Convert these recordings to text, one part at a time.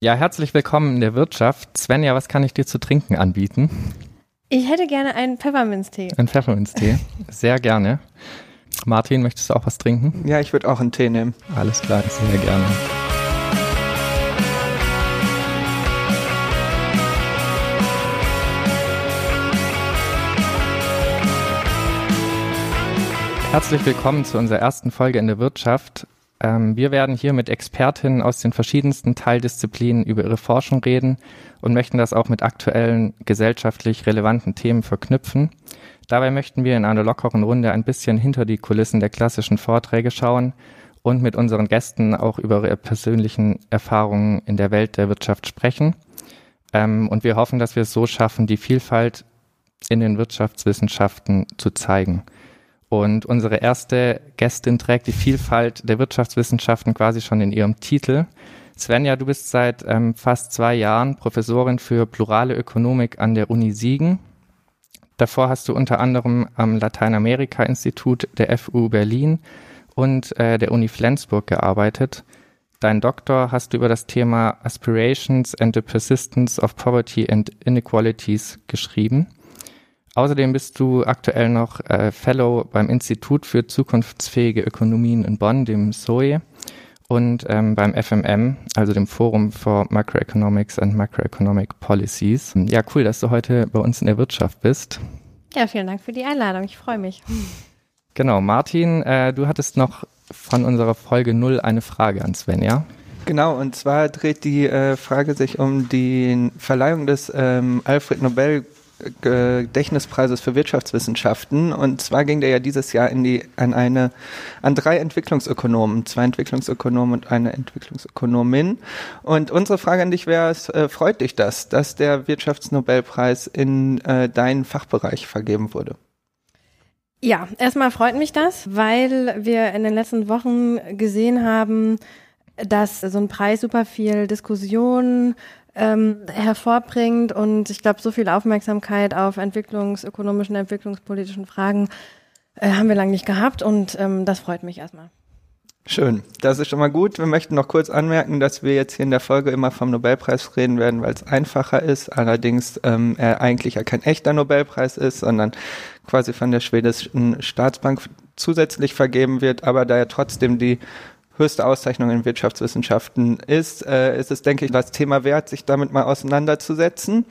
Ja, herzlich willkommen in der Wirtschaft. Svenja, was kann ich dir zu trinken anbieten? Ich hätte gerne einen Pfefferminztee. Einen Pfefferminztee, sehr gerne. Martin, möchtest du auch was trinken? Ja, ich würde auch einen Tee nehmen. Alles klar, sehr gerne. Herzlich willkommen zu unserer ersten Folge in der Wirtschaft. Ähm, wir werden hier mit Expertinnen aus den verschiedensten Teildisziplinen über ihre Forschung reden und möchten das auch mit aktuellen gesellschaftlich relevanten Themen verknüpfen. Dabei möchten wir in einer lockeren Runde ein bisschen hinter die Kulissen der klassischen Vorträge schauen und mit unseren Gästen auch über ihre persönlichen Erfahrungen in der Welt der Wirtschaft sprechen. Ähm, und wir hoffen, dass wir es so schaffen, die Vielfalt in den Wirtschaftswissenschaften zu zeigen. Und unsere erste Gästin trägt die Vielfalt der Wirtschaftswissenschaften quasi schon in ihrem Titel. Svenja, du bist seit ähm, fast zwei Jahren Professorin für plurale Ökonomik an der Uni Siegen. Davor hast du unter anderem am Lateinamerika-Institut der FU Berlin und äh, der Uni Flensburg gearbeitet. Dein Doktor hast du über das Thema Aspirations and the Persistence of Poverty and Inequalities geschrieben. Außerdem bist du aktuell noch äh, Fellow beim Institut für zukunftsfähige Ökonomien in Bonn, dem SOE, und ähm, beim FMM, also dem Forum for Macroeconomics and Macroeconomic Policies. Ja, cool, dass du heute bei uns in der Wirtschaft bist. Ja, vielen Dank für die Einladung. Ich freue mich. Genau, Martin, äh, du hattest noch von unserer Folge 0 eine Frage an Sven, ja? Genau, und zwar dreht die äh, Frage sich um die Verleihung des ähm, Alfred Nobel Gedächtnispreises für Wirtschaftswissenschaften. Und zwar ging der ja dieses Jahr in die, an eine, an drei Entwicklungsökonomen, zwei Entwicklungsökonomen und eine Entwicklungsökonomin. Und unsere Frage an dich wäre, äh, freut dich das, dass der Wirtschaftsnobelpreis in äh, deinen Fachbereich vergeben wurde? Ja, erstmal freut mich das, weil wir in den letzten Wochen gesehen haben, dass so ein Preis super viel Diskussion ähm, hervorbringt. Und ich glaube, so viel Aufmerksamkeit auf entwicklungsökonomischen, entwicklungspolitischen Fragen äh, haben wir lange nicht gehabt. Und ähm, das freut mich erstmal. Schön, das ist schon mal gut. Wir möchten noch kurz anmerken, dass wir jetzt hier in der Folge immer vom Nobelpreis reden werden, weil es einfacher ist. Allerdings ähm, er eigentlich ja kein echter Nobelpreis ist, sondern quasi von der schwedischen Staatsbank zusätzlich vergeben wird, aber da er trotzdem die höchste Auszeichnung in Wirtschaftswissenschaften ist, äh, ist es, denke ich, das Thema wert, sich damit mal auseinanderzusetzen.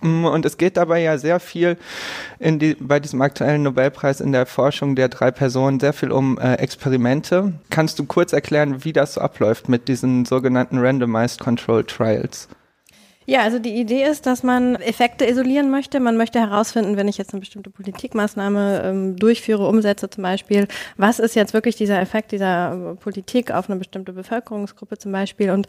Mm, und es geht dabei ja sehr viel in die, bei diesem aktuellen Nobelpreis in der Forschung der drei Personen sehr viel um äh, Experimente. Kannst du kurz erklären, wie das so abläuft mit diesen sogenannten Randomized Control Trials? Ja, also die Idee ist, dass man Effekte isolieren möchte. Man möchte herausfinden, wenn ich jetzt eine bestimmte Politikmaßnahme ähm, durchführe, umsetze zum Beispiel, was ist jetzt wirklich dieser Effekt dieser äh, Politik auf eine bestimmte Bevölkerungsgruppe zum Beispiel. Und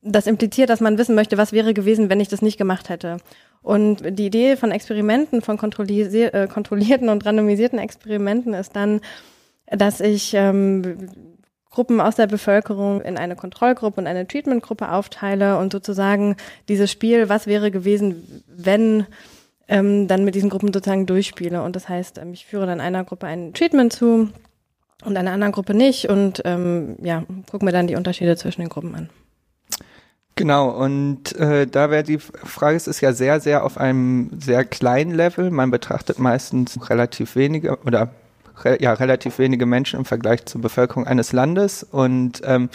das impliziert, dass man wissen möchte, was wäre gewesen, wenn ich das nicht gemacht hätte. Und die Idee von Experimenten, von äh, kontrollierten und randomisierten Experimenten ist dann, dass ich ähm, Gruppen aus der Bevölkerung in eine Kontrollgruppe und eine Treatmentgruppe aufteile und sozusagen dieses Spiel, was wäre gewesen, wenn ähm, dann mit diesen Gruppen sozusagen durchspiele. Und das heißt, ähm, ich führe dann einer Gruppe ein Treatment zu und einer anderen Gruppe nicht und ähm, ja, gucke mir dann die Unterschiede zwischen den Gruppen an. Genau, und äh, da wäre die Frage, es ist ja sehr, sehr auf einem sehr kleinen Level. Man betrachtet meistens relativ wenige oder re ja, relativ wenige Menschen im Vergleich zur Bevölkerung eines Landes und ähm,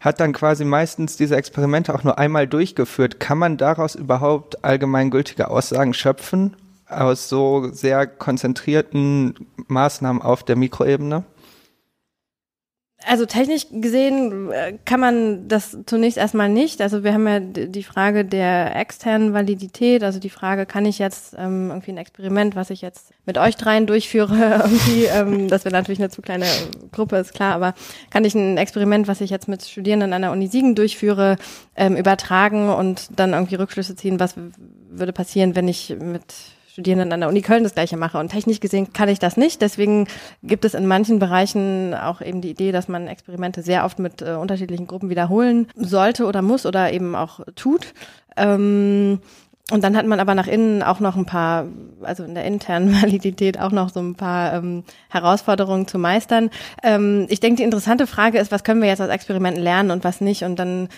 hat dann quasi meistens diese Experimente auch nur einmal durchgeführt. Kann man daraus überhaupt allgemeingültige Aussagen schöpfen aus so sehr konzentrierten Maßnahmen auf der Mikroebene? Also technisch gesehen äh, kann man das zunächst erstmal nicht. Also wir haben ja die Frage der externen Validität, also die Frage, kann ich jetzt ähm, irgendwie ein Experiment, was ich jetzt mit euch dreien durchführe, irgendwie, ähm, das wäre natürlich eine zu kleine Gruppe, ist klar, aber kann ich ein Experiment, was ich jetzt mit Studierenden an der Uni Siegen durchführe, ähm, übertragen und dann irgendwie Rückschlüsse ziehen, was würde passieren, wenn ich mit Studierenden an der Uni Köln das gleiche mache. Und technisch gesehen kann ich das nicht. Deswegen gibt es in manchen Bereichen auch eben die Idee, dass man Experimente sehr oft mit äh, unterschiedlichen Gruppen wiederholen sollte oder muss oder eben auch tut. Ähm, und dann hat man aber nach innen auch noch ein paar, also in der internen Validität auch noch so ein paar ähm, Herausforderungen zu meistern. Ähm, ich denke, die interessante Frage ist, was können wir jetzt aus Experimenten lernen und was nicht? Und dann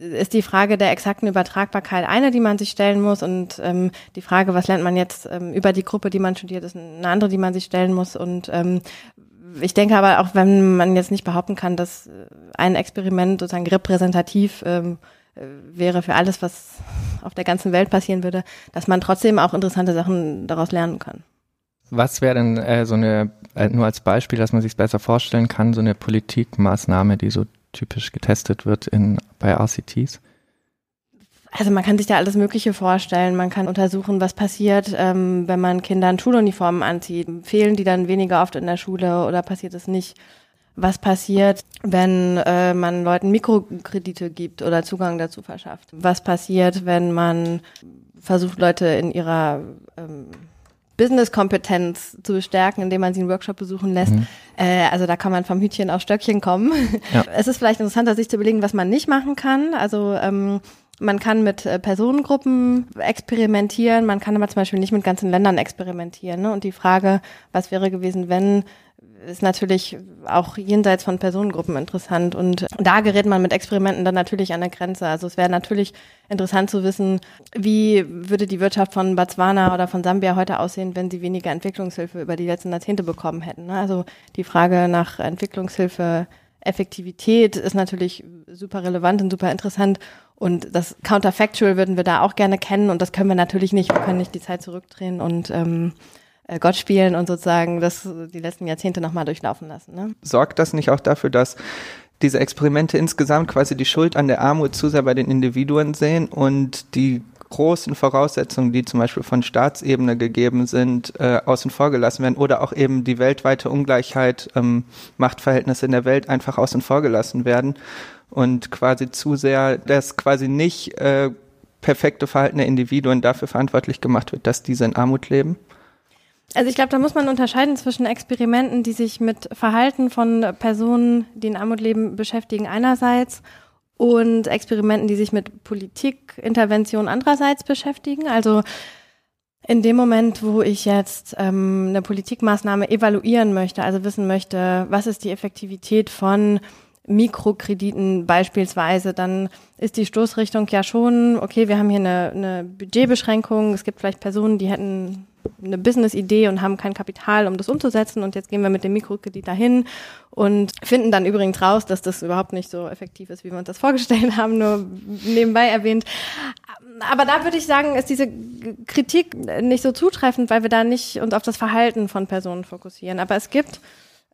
ist die Frage der exakten Übertragbarkeit eine, die man sich stellen muss. Und ähm, die Frage, was lernt man jetzt ähm, über die Gruppe, die man studiert, ist eine andere, die man sich stellen muss. Und ähm, ich denke aber auch, wenn man jetzt nicht behaupten kann, dass ein Experiment sozusagen repräsentativ ähm, äh, wäre für alles, was auf der ganzen Welt passieren würde, dass man trotzdem auch interessante Sachen daraus lernen kann. Was wäre denn äh, so eine, äh, nur als Beispiel, dass man sich besser vorstellen kann, so eine Politikmaßnahme, die so typisch getestet wird in, bei RCTs? Also man kann sich da alles Mögliche vorstellen. Man kann untersuchen, was passiert, ähm, wenn man Kindern Schuluniformen anzieht. Fehlen die dann weniger oft in der Schule oder passiert es nicht? was passiert, wenn äh, man Leuten Mikrokredite gibt oder Zugang dazu verschafft. Was passiert, wenn man versucht, Leute in ihrer ähm, Business-Kompetenz zu bestärken, indem man sie einen Workshop besuchen lässt. Mhm. Äh, also da kann man vom Hütchen auf Stöckchen kommen. Ja. Es ist vielleicht interessanter, sich zu überlegen, was man nicht machen kann. Also ähm, man kann mit äh, Personengruppen experimentieren, man kann aber zum Beispiel nicht mit ganzen Ländern experimentieren. Ne? Und die Frage, was wäre gewesen, wenn ist natürlich auch jenseits von Personengruppen interessant. Und da gerät man mit Experimenten dann natürlich an der Grenze. Also es wäre natürlich interessant zu wissen, wie würde die Wirtschaft von Botswana oder von Sambia heute aussehen, wenn sie weniger Entwicklungshilfe über die letzten Jahrzehnte bekommen hätten. Ne? Also die Frage nach Entwicklungshilfe Effektivität ist natürlich super relevant und super interessant. Und das Counterfactual würden wir da auch gerne kennen und das können wir natürlich nicht. Wir können nicht die Zeit zurückdrehen und ähm, äh, Gott spielen und sozusagen das die letzten Jahrzehnte nochmal durchlaufen lassen. Ne? Sorgt das nicht auch dafür, dass diese Experimente insgesamt quasi die Schuld an der Armut zu sehr bei den Individuen sehen und die großen Voraussetzungen, die zum Beispiel von Staatsebene gegeben sind, äh, außen vor gelassen werden oder auch eben die weltweite Ungleichheit, ähm, Machtverhältnisse in der Welt einfach außen vor gelassen werden und quasi zu sehr das quasi nicht äh, perfekte Verhalten der Individuen dafür verantwortlich gemacht wird, dass diese in Armut leben? Also ich glaube, da muss man unterscheiden zwischen Experimenten, die sich mit Verhalten von Personen, die in Armut leben, beschäftigen einerseits und Experimenten, die sich mit Politikintervention andererseits beschäftigen. Also in dem Moment, wo ich jetzt ähm, eine Politikmaßnahme evaluieren möchte, also wissen möchte, was ist die Effektivität von Mikrokrediten beispielsweise, dann ist die Stoßrichtung ja schon, okay, wir haben hier eine, eine Budgetbeschränkung, es gibt vielleicht Personen, die hätten eine Business-Idee und haben kein Kapital, um das umzusetzen. Und jetzt gehen wir mit dem Mikrokredit dahin und finden dann übrigens raus, dass das überhaupt nicht so effektiv ist, wie wir uns das vorgestellt haben, nur nebenbei erwähnt. Aber da würde ich sagen, ist diese Kritik nicht so zutreffend, weil wir da nicht uns auf das Verhalten von Personen fokussieren. Aber es gibt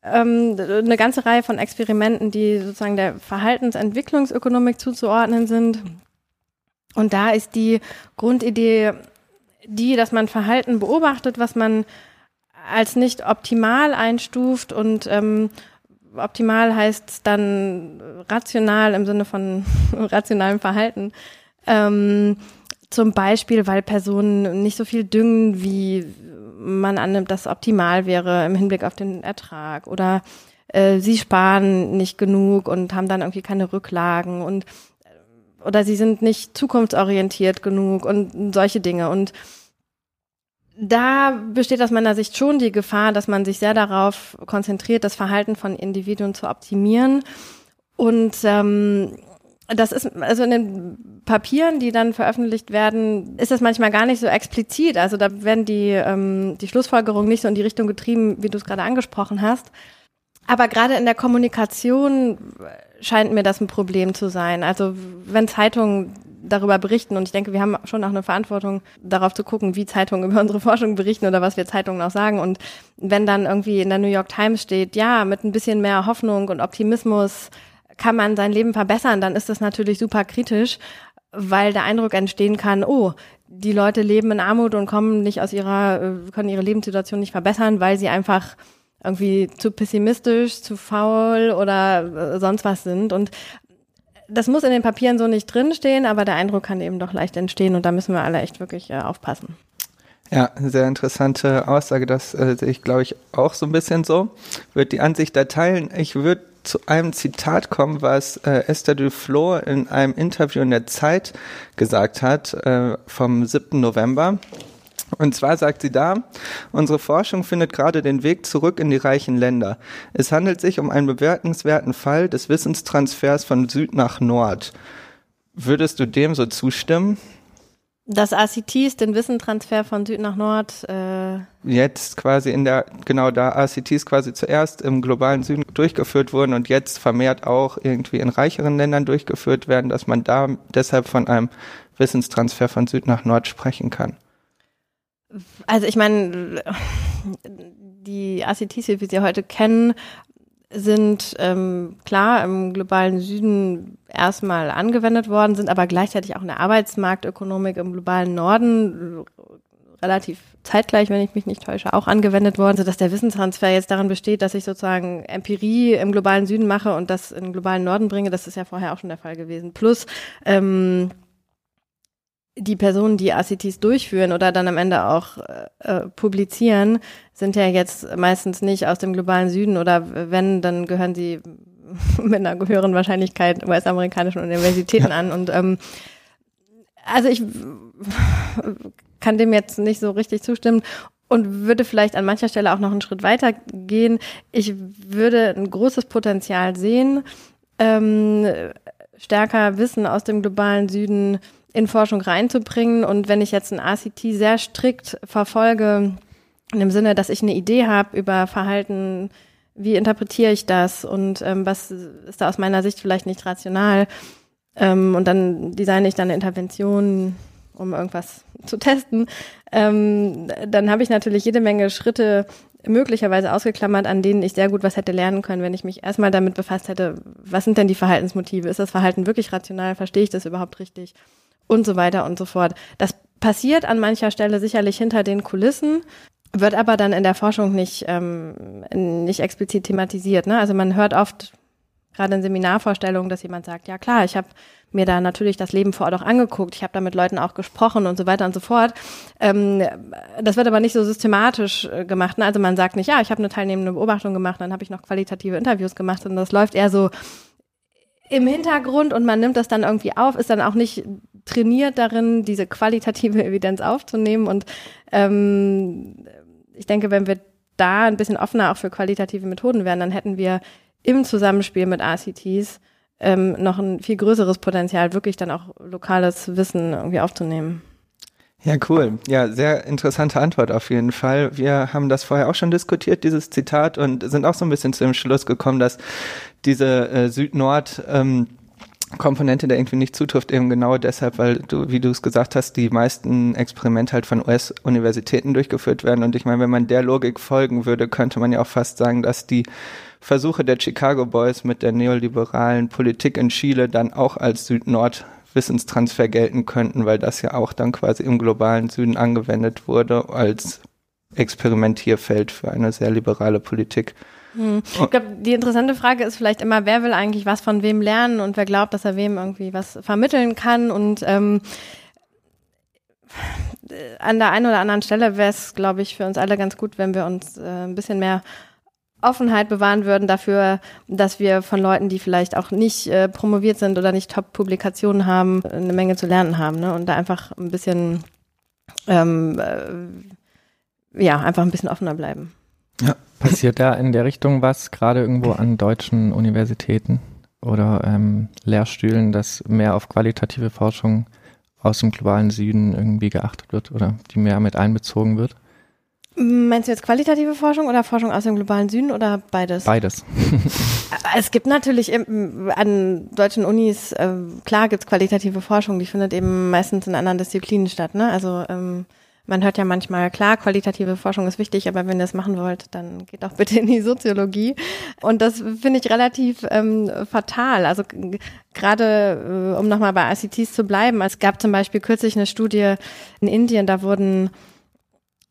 ähm, eine ganze Reihe von Experimenten, die sozusagen der Verhaltensentwicklungsökonomik zuzuordnen sind. Und da ist die Grundidee die, dass man Verhalten beobachtet, was man als nicht optimal einstuft und ähm, optimal heißt dann rational im Sinne von rationalem Verhalten. Ähm, zum Beispiel, weil Personen nicht so viel düngen, wie man annimmt, dass optimal wäre im Hinblick auf den Ertrag oder äh, sie sparen nicht genug und haben dann irgendwie keine Rücklagen und oder sie sind nicht zukunftsorientiert genug und solche Dinge. Und da besteht aus meiner Sicht schon die Gefahr, dass man sich sehr darauf konzentriert, das Verhalten von Individuen zu optimieren. Und ähm, das ist, also in den Papieren, die dann veröffentlicht werden, ist das manchmal gar nicht so explizit. Also da werden die, ähm, die Schlussfolgerungen nicht so in die Richtung getrieben, wie du es gerade angesprochen hast. Aber gerade in der Kommunikation scheint mir das ein Problem zu sein. Also wenn Zeitungen darüber berichten und ich denke, wir haben schon auch eine Verantwortung, darauf zu gucken, wie Zeitungen über unsere Forschung berichten oder was wir Zeitungen auch sagen. Und wenn dann irgendwie in der New York Times steht, ja, mit ein bisschen mehr Hoffnung und Optimismus kann man sein Leben verbessern, dann ist das natürlich super kritisch, weil der Eindruck entstehen kann, oh, die Leute leben in Armut und kommen nicht aus ihrer, äh, können ihre Lebenssituation nicht verbessern, weil sie einfach irgendwie zu pessimistisch, zu faul oder äh, sonst was sind. Und das muss in den Papieren so nicht drinstehen, aber der Eindruck kann eben doch leicht entstehen und da müssen wir alle echt wirklich äh, aufpassen. Ja, sehr interessante Aussage. Das äh, sehe ich, glaube ich, auch so ein bisschen so. Würde die Ansicht da teilen. Ich würde zu einem Zitat kommen, was äh, Esther Duflo in einem Interview in der Zeit gesagt hat, äh, vom 7. November. Und zwar sagt sie da, unsere Forschung findet gerade den Weg zurück in die reichen Länder. Es handelt sich um einen bewertenswerten Fall des Wissenstransfers von Süd nach Nord. Würdest du dem so zustimmen? Das ACTs, den Wissentransfer von Süd nach Nord. Äh jetzt quasi in der, genau da ACTs quasi zuerst im globalen Süden durchgeführt wurden und jetzt vermehrt auch irgendwie in reicheren Ländern durchgeführt werden, dass man da deshalb von einem Wissenstransfer von Süd nach Nord sprechen kann. Also ich meine, die ACTs, wie wir sie heute kennen, sind ähm, klar im globalen Süden erstmal angewendet worden, sind aber gleichzeitig auch in der Arbeitsmarktökonomik im globalen Norden relativ zeitgleich, wenn ich mich nicht täusche, auch angewendet worden, sodass der Wissenstransfer jetzt daran besteht, dass ich sozusagen Empirie im globalen Süden mache und das in den globalen Norden bringe. Das ist ja vorher auch schon der Fall gewesen. Plus ähm, die Personen, die ACTs durchführen oder dann am Ende auch äh, publizieren, sind ja jetzt meistens nicht aus dem globalen Süden oder wenn, dann gehören sie mit einer höheren Wahrscheinlichkeit US-amerikanischen Universitäten ja. an. Und ähm, also ich kann dem jetzt nicht so richtig zustimmen und würde vielleicht an mancher Stelle auch noch einen Schritt weiter gehen. Ich würde ein großes Potenzial sehen, ähm, stärker Wissen aus dem globalen Süden in Forschung reinzubringen. Und wenn ich jetzt ein ACT sehr strikt verfolge, in dem Sinne, dass ich eine Idee habe über Verhalten, wie interpretiere ich das und ähm, was ist da aus meiner Sicht vielleicht nicht rational, ähm, und dann designe ich dann eine Intervention, um irgendwas zu testen, ähm, dann habe ich natürlich jede Menge Schritte möglicherweise ausgeklammert, an denen ich sehr gut was hätte lernen können, wenn ich mich erstmal damit befasst hätte, was sind denn die Verhaltensmotive? Ist das Verhalten wirklich rational? Verstehe ich das überhaupt richtig? Und so weiter und so fort. Das passiert an mancher Stelle sicherlich hinter den Kulissen, wird aber dann in der Forschung nicht, ähm, nicht explizit thematisiert. Ne? Also man hört oft, gerade in Seminarvorstellungen, dass jemand sagt, ja klar, ich habe mir da natürlich das Leben vor Ort auch angeguckt, ich habe da mit Leuten auch gesprochen und so weiter und so fort. Ähm, das wird aber nicht so systematisch äh, gemacht. Ne? Also man sagt nicht, ja, ich habe eine teilnehmende Beobachtung gemacht, dann habe ich noch qualitative Interviews gemacht, sondern das läuft eher so im Hintergrund und man nimmt das dann irgendwie auf, ist dann auch nicht trainiert darin, diese qualitative Evidenz aufzunehmen. Und ähm, ich denke, wenn wir da ein bisschen offener auch für qualitative Methoden wären, dann hätten wir im Zusammenspiel mit ACTs ähm, noch ein viel größeres Potenzial, wirklich dann auch lokales Wissen irgendwie aufzunehmen. Ja, cool. Ja, sehr interessante Antwort auf jeden Fall. Wir haben das vorher auch schon diskutiert, dieses Zitat, und sind auch so ein bisschen zu dem Schluss gekommen, dass diese äh, Süd-Nord- ähm, Komponente der irgendwie nicht zutrifft, eben genau deshalb, weil du, wie du es gesagt hast, die meisten Experimente halt von US-Universitäten durchgeführt werden. Und ich meine, wenn man der Logik folgen würde, könnte man ja auch fast sagen, dass die Versuche der Chicago Boys mit der neoliberalen Politik in Chile dann auch als Süd-Nord Wissenstransfer gelten könnten, weil das ja auch dann quasi im globalen Süden angewendet wurde als Experimentierfeld für eine sehr liberale Politik. Hm. Ich glaube, die interessante Frage ist vielleicht immer, wer will eigentlich was von wem lernen und wer glaubt, dass er wem irgendwie was vermitteln kann und ähm, an der einen oder anderen Stelle wäre es, glaube ich, für uns alle ganz gut, wenn wir uns äh, ein bisschen mehr Offenheit bewahren würden dafür, dass wir von Leuten, die vielleicht auch nicht äh, promoviert sind oder nicht Top-Publikationen haben, eine Menge zu lernen haben ne? und da einfach ein bisschen, ähm, äh, ja, einfach ein bisschen offener bleiben. Ja. Passiert da in der Richtung was, gerade irgendwo an deutschen Universitäten oder ähm, Lehrstühlen, dass mehr auf qualitative Forschung aus dem globalen Süden irgendwie geachtet wird oder die mehr mit einbezogen wird? Meinst du jetzt qualitative Forschung oder Forschung aus dem globalen Süden oder beides? Beides. es gibt natürlich an deutschen Unis, äh, klar gibt es qualitative Forschung, die findet eben meistens in anderen Disziplinen statt. Ne? Also ähm, man hört ja manchmal, klar, qualitative Forschung ist wichtig, aber wenn ihr das machen wollt, dann geht auch bitte in die Soziologie. Und das finde ich relativ ähm, fatal. Also gerade, äh, um nochmal bei ICTs zu bleiben, es gab zum Beispiel kürzlich eine Studie in Indien, da wurden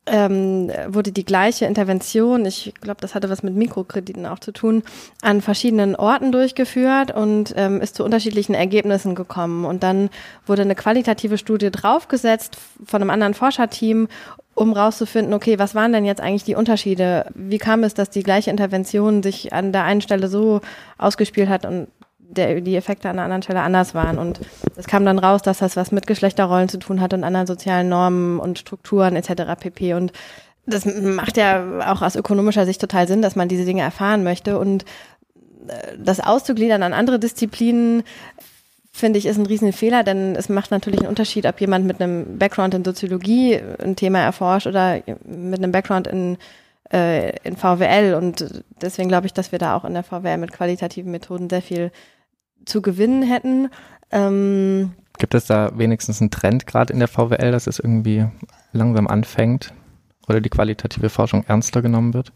ähm, wurde die gleiche Intervention, ich glaube, das hatte was mit Mikrokrediten auch zu tun, an verschiedenen Orten durchgeführt und ähm, ist zu unterschiedlichen Ergebnissen gekommen. Und dann wurde eine qualitative Studie draufgesetzt von einem anderen Forscherteam, um rauszufinden, okay, was waren denn jetzt eigentlich die Unterschiede? Wie kam es, dass die gleiche Intervention sich an der einen Stelle so ausgespielt hat und der, die Effekte an der anderen Stelle anders waren. Und es kam dann raus, dass das was mit Geschlechterrollen zu tun hat und anderen sozialen Normen und Strukturen etc. pp. Und das macht ja auch aus ökonomischer Sicht total Sinn, dass man diese Dinge erfahren möchte. Und äh, das auszugliedern an andere Disziplinen finde ich, ist ein Riesenfehler, denn es macht natürlich einen Unterschied, ob jemand mit einem Background in Soziologie ein Thema erforscht oder mit einem Background in äh, in VWL und deswegen glaube ich, dass wir da auch in der VWL mit qualitativen Methoden sehr viel zu gewinnen hätten. Ähm, Gibt es da wenigstens einen Trend gerade in der VWL, dass es irgendwie langsam anfängt oder die qualitative Forschung ernster genommen wird?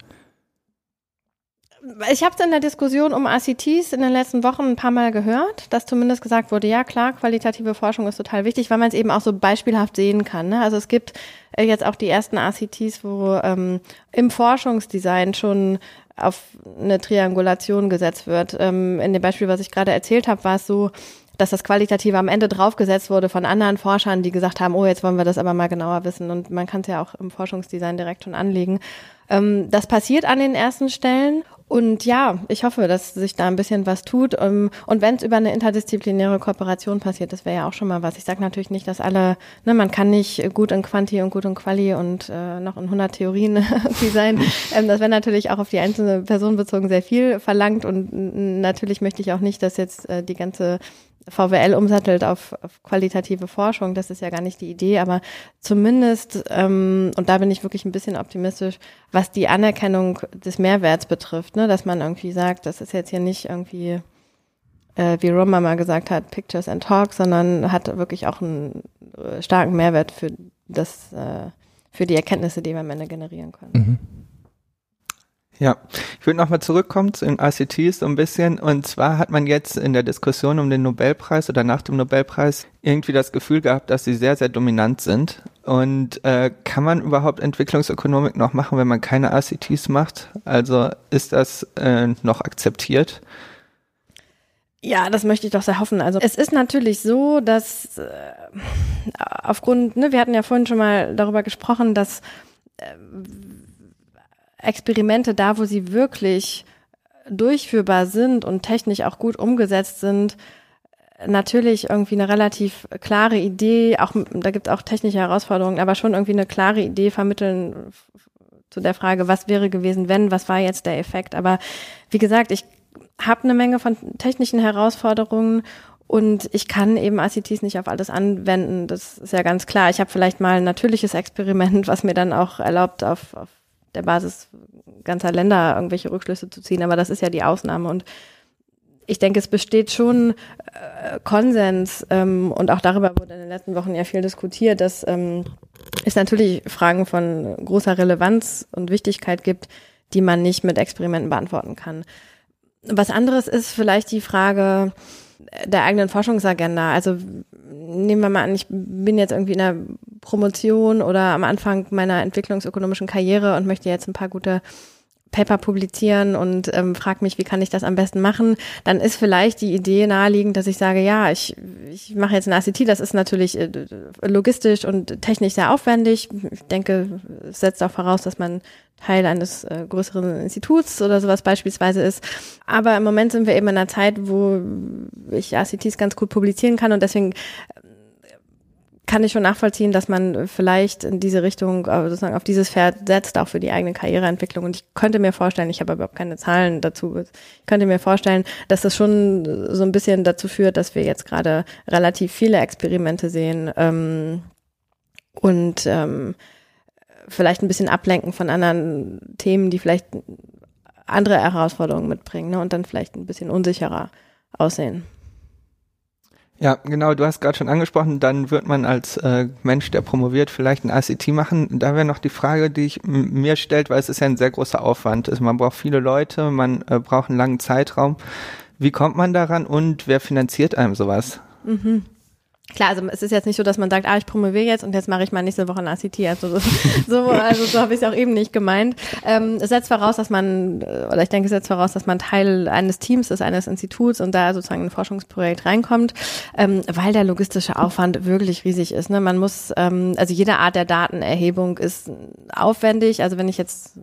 Ich habe es in der Diskussion um ACTs in den letzten Wochen ein paar Mal gehört, dass zumindest gesagt wurde, ja klar, qualitative Forschung ist total wichtig, weil man es eben auch so beispielhaft sehen kann. Ne? Also es gibt äh, jetzt auch die ersten ACTs, wo ähm, im Forschungsdesign schon auf eine Triangulation gesetzt wird. Ähm, in dem Beispiel, was ich gerade erzählt habe, war es so, dass das Qualitative am Ende draufgesetzt wurde von anderen Forschern, die gesagt haben, oh, jetzt wollen wir das aber mal genauer wissen. Und man kann es ja auch im Forschungsdesign direkt schon anlegen. Ähm, das passiert an den ersten Stellen. Und ja, ich hoffe, dass sich da ein bisschen was tut. Ähm, und wenn es über eine interdisziplinäre Kooperation passiert, das wäre ja auch schon mal was. Ich sage natürlich nicht, dass alle, ne, man kann nicht gut in Quanti und gut in Quali und äh, noch in 100 Theorien sein. Ähm, das wäre natürlich auch auf die einzelne Person bezogen sehr viel verlangt. Und natürlich möchte ich auch nicht, dass jetzt äh, die ganze VWL umsattelt auf, auf qualitative Forschung, das ist ja gar nicht die Idee, aber zumindest, ähm, und da bin ich wirklich ein bisschen optimistisch, was die Anerkennung des Mehrwerts betrifft, ne, dass man irgendwie sagt, das ist jetzt hier nicht irgendwie, äh, wie Roma mal gesagt hat, Pictures and Talk, sondern hat wirklich auch einen äh, starken Mehrwert für das, äh, für die Erkenntnisse, die wir am Ende generieren können. Mhm. Ja, ich würde nochmal zurückkommen zu den ICTs so ein bisschen. Und zwar hat man jetzt in der Diskussion um den Nobelpreis oder nach dem Nobelpreis irgendwie das Gefühl gehabt, dass sie sehr, sehr dominant sind. Und äh, kann man überhaupt Entwicklungsökonomik noch machen, wenn man keine ICTs macht? Also ist das äh, noch akzeptiert? Ja, das möchte ich doch sehr hoffen. Also es ist natürlich so, dass äh, aufgrund, ne, wir hatten ja vorhin schon mal darüber gesprochen, dass äh, Experimente da, wo sie wirklich durchführbar sind und technisch auch gut umgesetzt sind, natürlich irgendwie eine relativ klare Idee, auch da gibt es auch technische Herausforderungen, aber schon irgendwie eine klare Idee vermitteln zu der Frage, was wäre gewesen, wenn, was war jetzt der Effekt. Aber wie gesagt, ich habe eine Menge von technischen Herausforderungen und ich kann eben ACTs nicht auf alles anwenden. Das ist ja ganz klar. Ich habe vielleicht mal ein natürliches Experiment, was mir dann auch erlaubt, auf, auf der Basis ganzer Länder irgendwelche Rückschlüsse zu ziehen, aber das ist ja die Ausnahme und ich denke, es besteht schon äh, Konsens ähm, und auch darüber wurde in den letzten Wochen ja viel diskutiert, dass ähm, es natürlich Fragen von großer Relevanz und Wichtigkeit gibt, die man nicht mit Experimenten beantworten kann. Was anderes ist vielleicht die Frage der eigenen Forschungsagenda. Also nehmen wir mal an, ich bin jetzt irgendwie in der Promotion oder am Anfang meiner entwicklungsökonomischen Karriere und möchte jetzt ein paar gute Paper publizieren und ähm, frage mich, wie kann ich das am besten machen, dann ist vielleicht die Idee naheliegend, dass ich sage, ja, ich, ich mache jetzt ein ACT, das ist natürlich äh, logistisch und technisch sehr aufwendig. Ich denke, es setzt auch voraus, dass man Teil eines äh, größeren Instituts oder sowas beispielsweise ist. Aber im Moment sind wir eben in einer Zeit, wo ich ACTs ganz gut publizieren kann und deswegen kann ich schon nachvollziehen, dass man vielleicht in diese Richtung, äh, sozusagen auf dieses Pferd setzt, auch für die eigene Karriereentwicklung. Und ich könnte mir vorstellen, ich habe überhaupt keine Zahlen dazu, ich könnte mir vorstellen, dass das schon so ein bisschen dazu führt, dass wir jetzt gerade relativ viele Experimente sehen ähm, und ähm, vielleicht ein bisschen ablenken von anderen Themen, die vielleicht andere Herausforderungen mitbringen ne, und dann vielleicht ein bisschen unsicherer aussehen. Ja, genau, du hast gerade schon angesprochen, dann wird man als äh, Mensch, der promoviert, vielleicht ein ICT machen. Da wäre noch die Frage, die ich mir stellt, weil es ist ja ein sehr großer Aufwand. Also man braucht viele Leute, man äh, braucht einen langen Zeitraum. Wie kommt man daran und wer finanziert einem sowas? Mhm. Klar, also es ist jetzt nicht so, dass man sagt, ah, ich promoviere jetzt und jetzt mache ich mal nächste Woche ein ACT. Also so, also so habe ich es auch eben nicht gemeint. Ähm, es setzt voraus, dass man, äh, oder ich denke, es setzt voraus, dass man Teil eines Teams ist, eines Instituts und da sozusagen ein Forschungsprojekt reinkommt, ähm, weil der logistische Aufwand wirklich riesig ist. Ne? Man muss, ähm, also jede Art der Datenerhebung ist aufwendig. Also wenn ich jetzt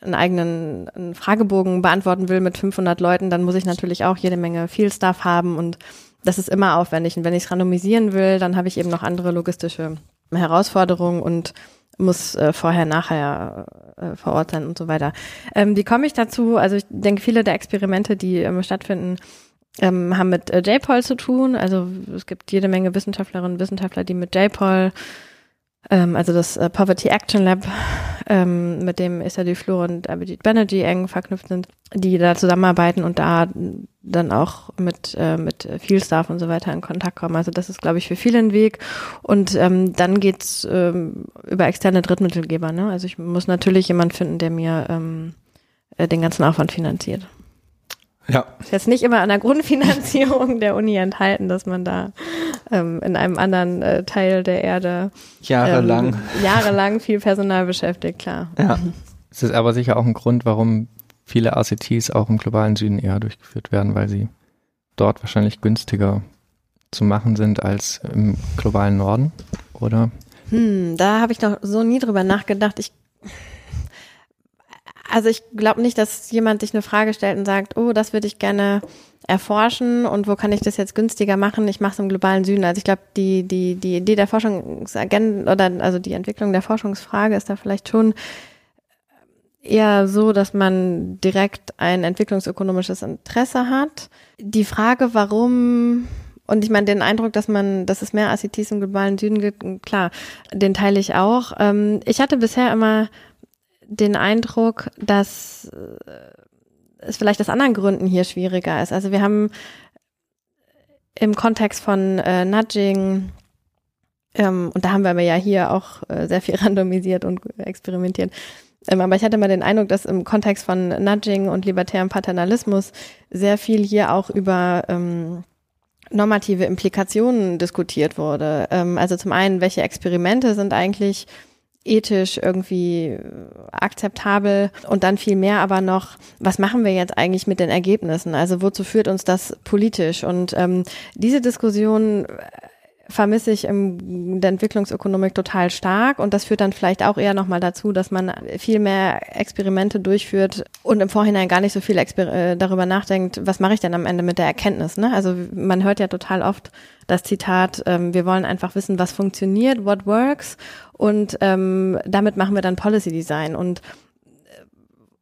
einen eigenen einen Fragebogen beantworten will mit 500 Leuten, dann muss ich natürlich auch jede Menge Field Stuff haben und das ist immer aufwendig. Und wenn ich es randomisieren will, dann habe ich eben noch andere logistische Herausforderungen und muss äh, vorher, nachher äh, vor Ort sein und so weiter. Ähm, wie komme ich dazu? Also ich denke, viele der Experimente, die ähm, stattfinden, ähm, haben mit äh, JPOL zu tun. Also es gibt jede Menge Wissenschaftlerinnen und Wissenschaftler, die mit JPOL ähm, also das äh, Poverty Action Lab, ähm, mit dem Issa Duflo und Abhijit Banerjee eng verknüpft sind, die da zusammenarbeiten und da dann auch mit, äh, mit viel Staff und so weiter in Kontakt kommen. Also das ist, glaube ich, für viele ein Weg. Und ähm, dann geht's ähm, über externe Drittmittelgeber. Ne? Also ich muss natürlich jemand finden, der mir ähm, äh, den ganzen Aufwand finanziert. Ja. Ist jetzt nicht immer an der Grundfinanzierung der Uni enthalten, dass man da ähm, in einem anderen äh, Teil der Erde jahrelang ähm, jahrelang viel Personal beschäftigt, klar. Ja. Es ist aber sicher auch ein Grund, warum viele ACTs auch im globalen Süden eher durchgeführt werden, weil sie dort wahrscheinlich günstiger zu machen sind als im globalen Norden, oder? Hm, da habe ich noch so nie drüber nachgedacht. Ich also ich glaube nicht, dass jemand sich eine Frage stellt und sagt, oh, das würde ich gerne erforschen und wo kann ich das jetzt günstiger machen? Ich mache es im globalen Süden. Also ich glaube, die, die, die Idee der Forschungsagenten oder also die Entwicklung der Forschungsfrage ist da vielleicht schon eher so, dass man direkt ein entwicklungsökonomisches Interesse hat. Die Frage, warum und ich meine, den Eindruck, dass man, dass es mehr ACTs im globalen Süden gibt, klar, den teile ich auch. Ähm, ich hatte bisher immer den Eindruck, dass es vielleicht aus anderen Gründen hier schwieriger ist. Also wir haben im Kontext von äh, Nudging, ähm, und da haben wir aber ja hier auch äh, sehr viel randomisiert und experimentiert. Ähm, aber ich hatte mal den Eindruck, dass im Kontext von Nudging und libertärem Paternalismus sehr viel hier auch über ähm, normative Implikationen diskutiert wurde. Ähm, also zum einen, welche Experimente sind eigentlich ethisch irgendwie akzeptabel und dann viel mehr aber noch, was machen wir jetzt eigentlich mit den Ergebnissen? Also wozu führt uns das politisch? Und ähm, diese Diskussion vermisse ich in der Entwicklungsökonomik total stark und das führt dann vielleicht auch eher nochmal dazu, dass man viel mehr Experimente durchführt und im Vorhinein gar nicht so viel Exper äh, darüber nachdenkt, was mache ich denn am Ende mit der Erkenntnis. Ne? Also man hört ja total oft das Zitat, ähm, wir wollen einfach wissen, was funktioniert, what works und ähm, damit machen wir dann Policy Design und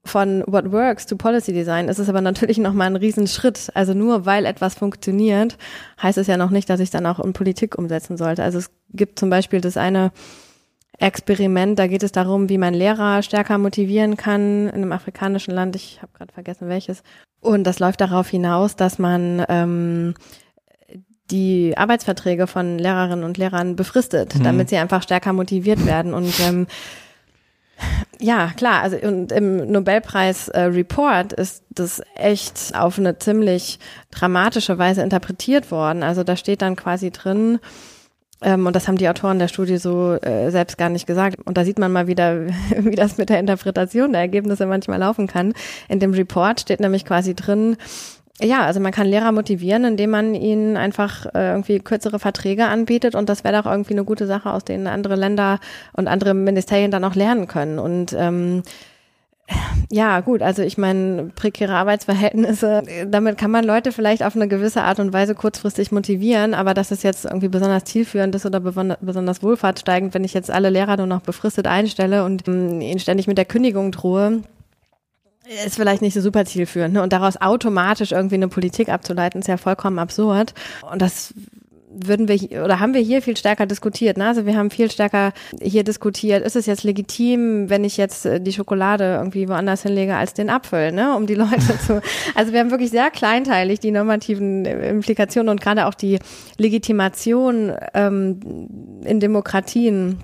von What Works to Policy Design ist es aber natürlich nochmal ein Riesenschritt. Also nur weil etwas funktioniert, heißt es ja noch nicht, dass ich es dann auch in Politik umsetzen sollte. Also es gibt zum Beispiel das eine Experiment, da geht es darum, wie man Lehrer stärker motivieren kann in einem afrikanischen Land. Ich habe gerade vergessen welches. Und das läuft darauf hinaus, dass man ähm, die Arbeitsverträge von Lehrerinnen und Lehrern befristet, mhm. damit sie einfach stärker motiviert werden. Und ähm, ja, klar. Also und im Nobelpreis-Report äh, ist das echt auf eine ziemlich dramatische Weise interpretiert worden. Also da steht dann quasi drin, ähm, und das haben die Autoren der Studie so äh, selbst gar nicht gesagt. Und da sieht man mal wieder, wie das mit der Interpretation der Ergebnisse manchmal laufen kann. In dem Report steht nämlich quasi drin, ja, also man kann Lehrer motivieren, indem man ihnen einfach äh, irgendwie kürzere Verträge anbietet und das wäre doch irgendwie eine gute Sache, aus denen andere Länder und andere Ministerien dann auch lernen können. Und ähm, ja, gut, also ich meine, prekäre Arbeitsverhältnisse, damit kann man Leute vielleicht auf eine gewisse Art und Weise kurzfristig motivieren, aber das ist jetzt irgendwie besonders zielführend ist oder besonders wohlfahrtssteigend, wenn ich jetzt alle Lehrer nur noch befristet einstelle und ähm, ihnen ständig mit der Kündigung drohe, ist vielleicht nicht so super zielführend. Ne? Und daraus automatisch irgendwie eine Politik abzuleiten, ist ja vollkommen absurd. Und das würden wir oder haben wir hier viel stärker diskutiert. Ne? Also wir haben viel stärker hier diskutiert, ist es jetzt legitim, wenn ich jetzt äh, die Schokolade irgendwie woanders hinlege als den Apfel, ne? um die Leute zu. Also wir haben wirklich sehr kleinteilig die normativen äh, Implikationen und gerade auch die Legitimation ähm, in Demokratien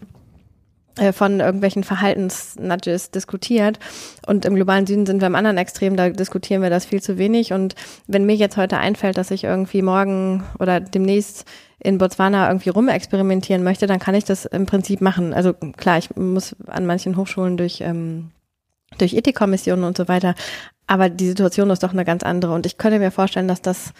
von irgendwelchen Verhaltensnudges diskutiert. Und im globalen Süden sind wir im anderen Extrem, da diskutieren wir das viel zu wenig. Und wenn mir jetzt heute einfällt, dass ich irgendwie morgen oder demnächst in Botswana irgendwie rumexperimentieren möchte, dann kann ich das im Prinzip machen. Also klar, ich muss an manchen Hochschulen durch, ähm, durch Ethikkommissionen und so weiter, aber die Situation ist doch eine ganz andere. Und ich könnte mir vorstellen, dass das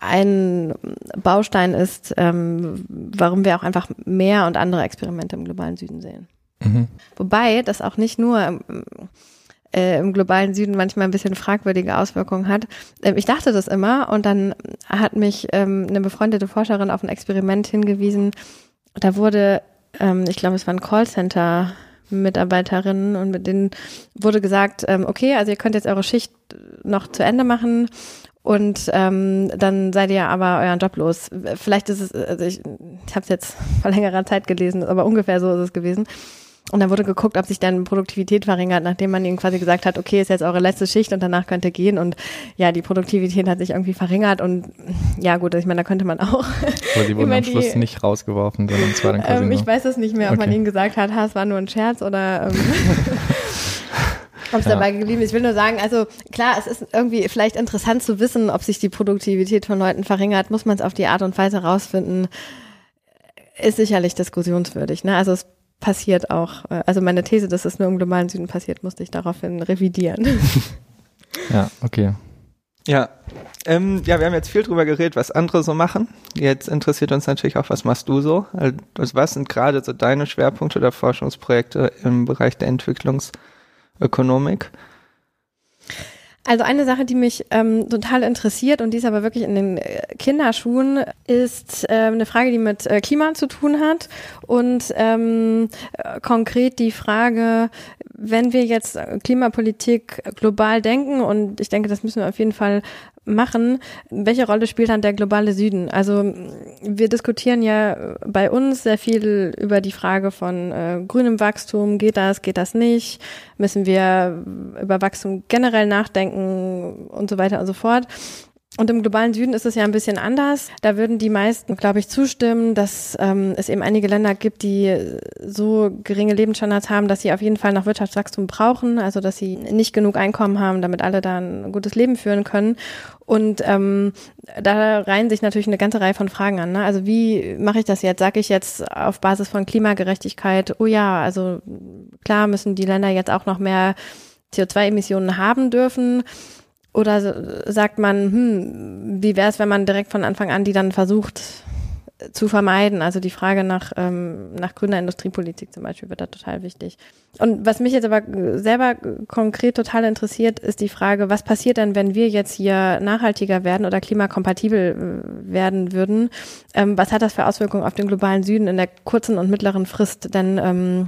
ein Baustein ist, ähm, warum wir auch einfach mehr und andere Experimente im globalen Süden sehen. Mhm. Wobei das auch nicht nur im, äh, im globalen Süden manchmal ein bisschen fragwürdige Auswirkungen hat. Ähm, ich dachte das immer und dann hat mich ähm, eine befreundete Forscherin auf ein Experiment hingewiesen. Da wurde, ähm, ich glaube, es war ein Callcenter Mitarbeiterinnen und mit denen wurde gesagt, ähm, okay, also ihr könnt jetzt eure Schicht noch zu Ende machen und ähm, dann seid ihr aber euren Job los. Vielleicht ist es, also ich, ich habe es jetzt vor längerer Zeit gelesen, aber ungefähr so ist es gewesen. Und dann wurde geguckt, ob sich dann Produktivität verringert, nachdem man ihnen quasi gesagt hat, okay, ist jetzt eure letzte Schicht und danach könnt ihr gehen. Und ja, die Produktivität hat sich irgendwie verringert. Und ja, gut, ich meine, da könnte man auch. Aber die wurden am Schluss die, nicht rausgeworfen, sondern es war dann quasi ähm, Ich weiß es nicht mehr, ob okay. man ihnen gesagt hat, ha, es war nur ein Scherz oder. Ähm, Ob es ja. dabei geblieben ist. Ich will nur sagen, also klar, es ist irgendwie vielleicht interessant zu wissen, ob sich die Produktivität von Leuten verringert. Muss man es auf die Art und Weise rausfinden, ist sicherlich diskussionswürdig. Ne? Also es passiert auch. Äh, also meine These, dass es nur im globalen Süden passiert, musste ich daraufhin revidieren. ja, okay. Ja. Ähm, ja, wir haben jetzt viel drüber geredet, was andere so machen. Jetzt interessiert uns natürlich auch, was machst du so? Also, was sind gerade so deine Schwerpunkte oder Forschungsprojekte im Bereich der Entwicklungsökonomik? Also eine Sache, die mich ähm, total interessiert und die ist aber wirklich in den äh, Kinderschuhen, ist ähm, eine Frage, die mit äh, Klima zu tun hat und ähm, äh, konkret die Frage, wenn wir jetzt Klimapolitik global denken und ich denke, das müssen wir auf jeden Fall machen, welche Rolle spielt dann der globale Süden? Also wir diskutieren ja bei uns sehr viel über die Frage von äh, grünem Wachstum. Geht das, geht das nicht? Müssen wir über Wachstum generell nachdenken und so weiter und so fort? Und im globalen Süden ist es ja ein bisschen anders. Da würden die meisten, glaube ich, zustimmen, dass ähm, es eben einige Länder gibt, die so geringe Lebensstandards haben, dass sie auf jeden Fall noch Wirtschaftswachstum brauchen, also dass sie nicht genug Einkommen haben, damit alle da ein gutes Leben führen können. Und ähm, da reihen sich natürlich eine ganze Reihe von Fragen an. Ne? Also wie mache ich das jetzt? Sage ich jetzt auf Basis von Klimagerechtigkeit, oh ja, also klar müssen die Länder jetzt auch noch mehr CO2-Emissionen haben dürfen. Oder sagt man, hm, wie wäre es, wenn man direkt von Anfang an die dann versucht zu vermeiden? Also die Frage nach, ähm, nach grüner Industriepolitik zum Beispiel wird da total wichtig. Und was mich jetzt aber selber konkret total interessiert, ist die Frage, was passiert denn, wenn wir jetzt hier nachhaltiger werden oder klimakompatibel äh, werden würden? Ähm, was hat das für Auswirkungen auf den globalen Süden in der kurzen und mittleren Frist? Denn ähm,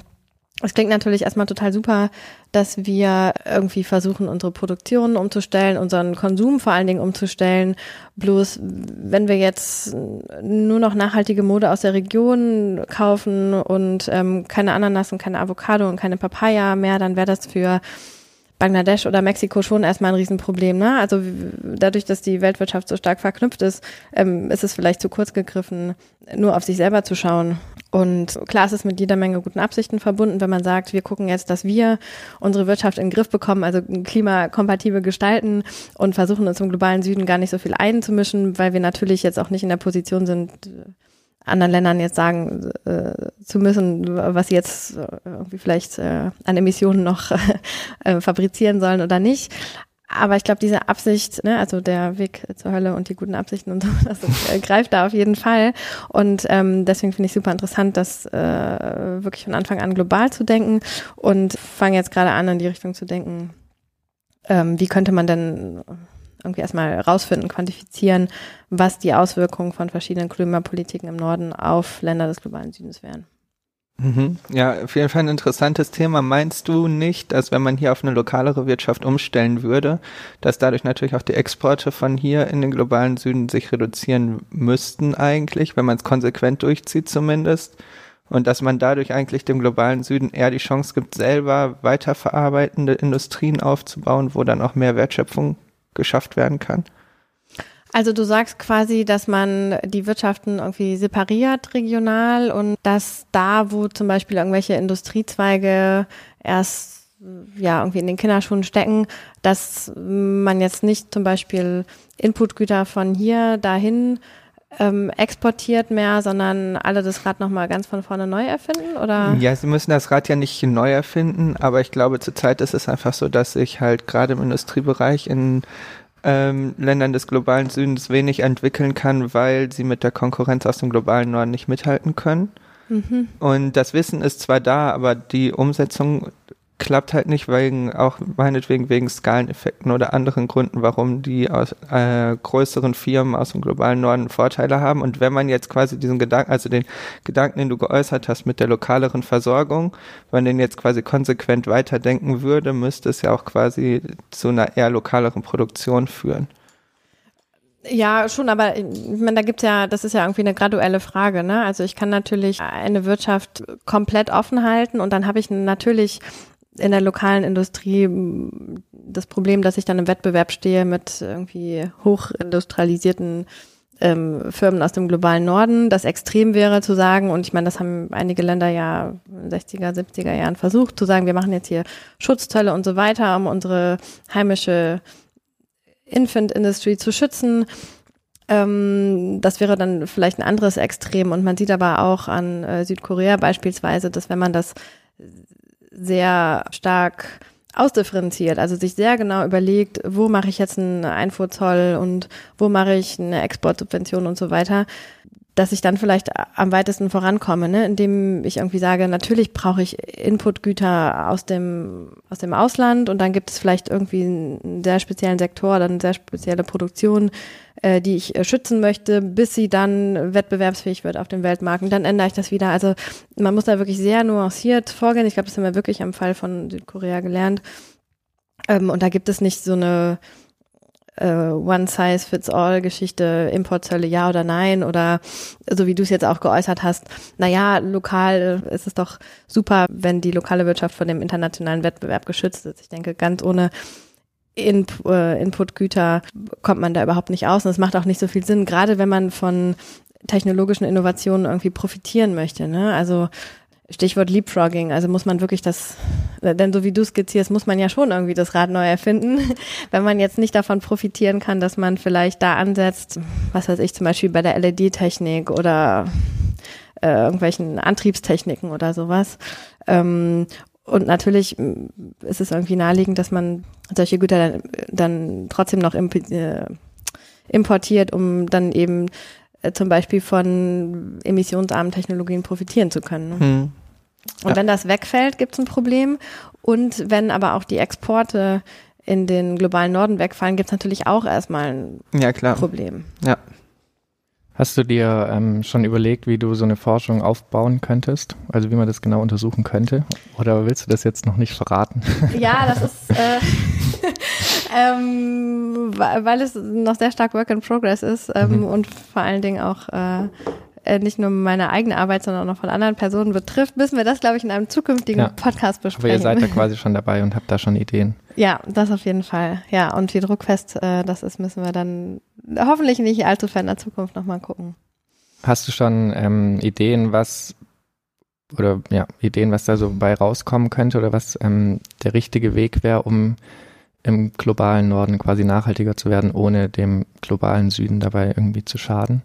es klingt natürlich erstmal total super, dass wir irgendwie versuchen, unsere Produktion umzustellen, unseren Konsum vor allen Dingen umzustellen. Bloß wenn wir jetzt nur noch nachhaltige Mode aus der Region kaufen und ähm, keine Ananas und keine Avocado und keine Papaya mehr, dann wäre das für Bangladesch oder Mexiko schon erstmal ein Riesenproblem. Ne? Also dadurch, dass die Weltwirtschaft so stark verknüpft ist, ähm, ist es vielleicht zu kurz gegriffen, nur auf sich selber zu schauen. Und klar ist es mit jeder Menge guten Absichten verbunden, wenn man sagt, wir gucken jetzt, dass wir unsere Wirtschaft in den Griff bekommen, also klimakompatibel gestalten und versuchen uns im globalen Süden gar nicht so viel einzumischen, weil wir natürlich jetzt auch nicht in der Position sind, anderen Ländern jetzt sagen äh, zu müssen, was sie jetzt äh, irgendwie vielleicht äh, an Emissionen noch äh, fabrizieren sollen oder nicht. Aber ich glaube, diese Absicht, ne, also der Weg zur Hölle und die guten Absichten und so, das äh, greift da auf jeden Fall. Und ähm, deswegen finde ich super interessant, das äh, wirklich von Anfang an global zu denken und fange jetzt gerade an, in die Richtung zu denken, ähm, wie könnte man denn irgendwie erstmal rausfinden, quantifizieren, was die Auswirkungen von verschiedenen Klimapolitiken im Norden auf Länder des globalen Südens wären. Mhm. Ja, auf jeden Fall ein interessantes Thema. Meinst du nicht, dass wenn man hier auf eine lokalere Wirtschaft umstellen würde, dass dadurch natürlich auch die Exporte von hier in den globalen Süden sich reduzieren müssten eigentlich, wenn man es konsequent durchzieht zumindest? Und dass man dadurch eigentlich dem globalen Süden eher die Chance gibt, selber weiterverarbeitende Industrien aufzubauen, wo dann auch mehr Wertschöpfung geschafft werden kann? Also du sagst quasi, dass man die Wirtschaften irgendwie separiert regional und dass da, wo zum Beispiel irgendwelche Industriezweige erst ja irgendwie in den Kinderschuhen stecken, dass man jetzt nicht zum Beispiel Inputgüter von hier dahin ähm, exportiert mehr, sondern alle das Rad nochmal ganz von vorne neu erfinden? Oder? Ja, sie müssen das Rad ja nicht neu erfinden, aber ich glaube, zurzeit ist es einfach so, dass sich halt gerade im Industriebereich in ähm, Ländern des globalen Südens wenig entwickeln kann, weil sie mit der Konkurrenz aus dem globalen Norden nicht mithalten können. Mhm. Und das Wissen ist zwar da, aber die Umsetzung klappt halt nicht wegen, auch meinetwegen wegen Skaleneffekten oder anderen Gründen, warum die aus äh, größeren Firmen aus dem globalen Norden Vorteile haben. Und wenn man jetzt quasi diesen Gedanken, also den Gedanken, den du geäußert hast mit der lokaleren Versorgung, wenn man den jetzt quasi konsequent weiterdenken würde, müsste es ja auch quasi zu einer eher lokaleren Produktion führen. Ja, schon, aber ich meine, da gibt's ja, das ist ja irgendwie eine graduelle Frage, ne? Also ich kann natürlich eine Wirtschaft komplett offen halten und dann habe ich natürlich in der lokalen Industrie das Problem, dass ich dann im Wettbewerb stehe mit irgendwie hochindustrialisierten ähm, Firmen aus dem globalen Norden. Das extrem wäre zu sagen, und ich meine, das haben einige Länder ja in 60er, 70er Jahren versucht, zu sagen, wir machen jetzt hier Schutzzölle und so weiter, um unsere heimische Infant Industry zu schützen. Ähm, das wäre dann vielleicht ein anderes Extrem. Und man sieht aber auch an äh, Südkorea beispielsweise, dass wenn man das sehr stark ausdifferenziert, also sich sehr genau überlegt, wo mache ich jetzt einen Einfuhrzoll und wo mache ich eine Exportsubvention und so weiter, dass ich dann vielleicht am weitesten vorankomme, ne? indem ich irgendwie sage, natürlich brauche ich Inputgüter aus dem, aus dem Ausland und dann gibt es vielleicht irgendwie einen sehr speziellen Sektor, dann eine sehr spezielle Produktion, äh, die ich äh, schützen möchte, bis sie dann wettbewerbsfähig wird auf dem Weltmarkt. Und dann ändere ich das wieder. Also man muss da wirklich sehr nuanciert vorgehen. Ich glaube, das haben wir wirklich am Fall von Südkorea gelernt. Ähm, und da gibt es nicht so eine äh, One-Size-Fits-All-Geschichte, Importzölle ja oder nein oder so wie du es jetzt auch geäußert hast, naja, lokal ist es doch super, wenn die lokale Wirtschaft von dem internationalen Wettbewerb geschützt ist. Ich denke, ganz ohne in, äh, Inputgüter kommt man da überhaupt nicht aus. Und es macht auch nicht so viel Sinn, gerade wenn man von technologischen Innovationen irgendwie profitieren möchte. Ne? Also Stichwort Leapfrogging, also muss man wirklich das, denn so wie du skizzierst, muss man ja schon irgendwie das Rad neu erfinden. Wenn man jetzt nicht davon profitieren kann, dass man vielleicht da ansetzt, was weiß ich, zum Beispiel bei der LED-Technik oder äh, irgendwelchen Antriebstechniken oder sowas. Ähm, und natürlich ist es irgendwie naheliegend, dass man solche Güter dann, dann trotzdem noch äh, importiert, um dann eben äh, zum Beispiel von emissionsarmen Technologien profitieren zu können. Ne? Hm. Und ja. wenn das wegfällt, gibt es ein Problem. Und wenn aber auch die Exporte in den globalen Norden wegfallen, gibt es natürlich auch erstmal ein ja, klar. Problem. Ja. Hast du dir ähm, schon überlegt, wie du so eine Forschung aufbauen könntest? Also wie man das genau untersuchen könnte? Oder willst du das jetzt noch nicht verraten? Ja, das ist, äh, ähm, weil es noch sehr stark Work in Progress ist ähm, mhm. und vor allen Dingen auch äh, nicht nur meine eigene Arbeit, sondern auch noch von anderen Personen betrifft, müssen wir das, glaube ich, in einem zukünftigen ja. Podcast besprechen. Aber ihr seid da quasi schon dabei und habt da schon Ideen. Ja, das auf jeden Fall. Ja, und wie druckfest äh, das ist, müssen wir dann hoffentlich nicht allzu fern in der Zukunft nochmal gucken. Hast du schon ähm, Ideen, was oder ja, Ideen, was da so bei rauskommen könnte oder was ähm, der richtige Weg wäre, um im globalen Norden quasi nachhaltiger zu werden, ohne dem globalen Süden dabei irgendwie zu schaden?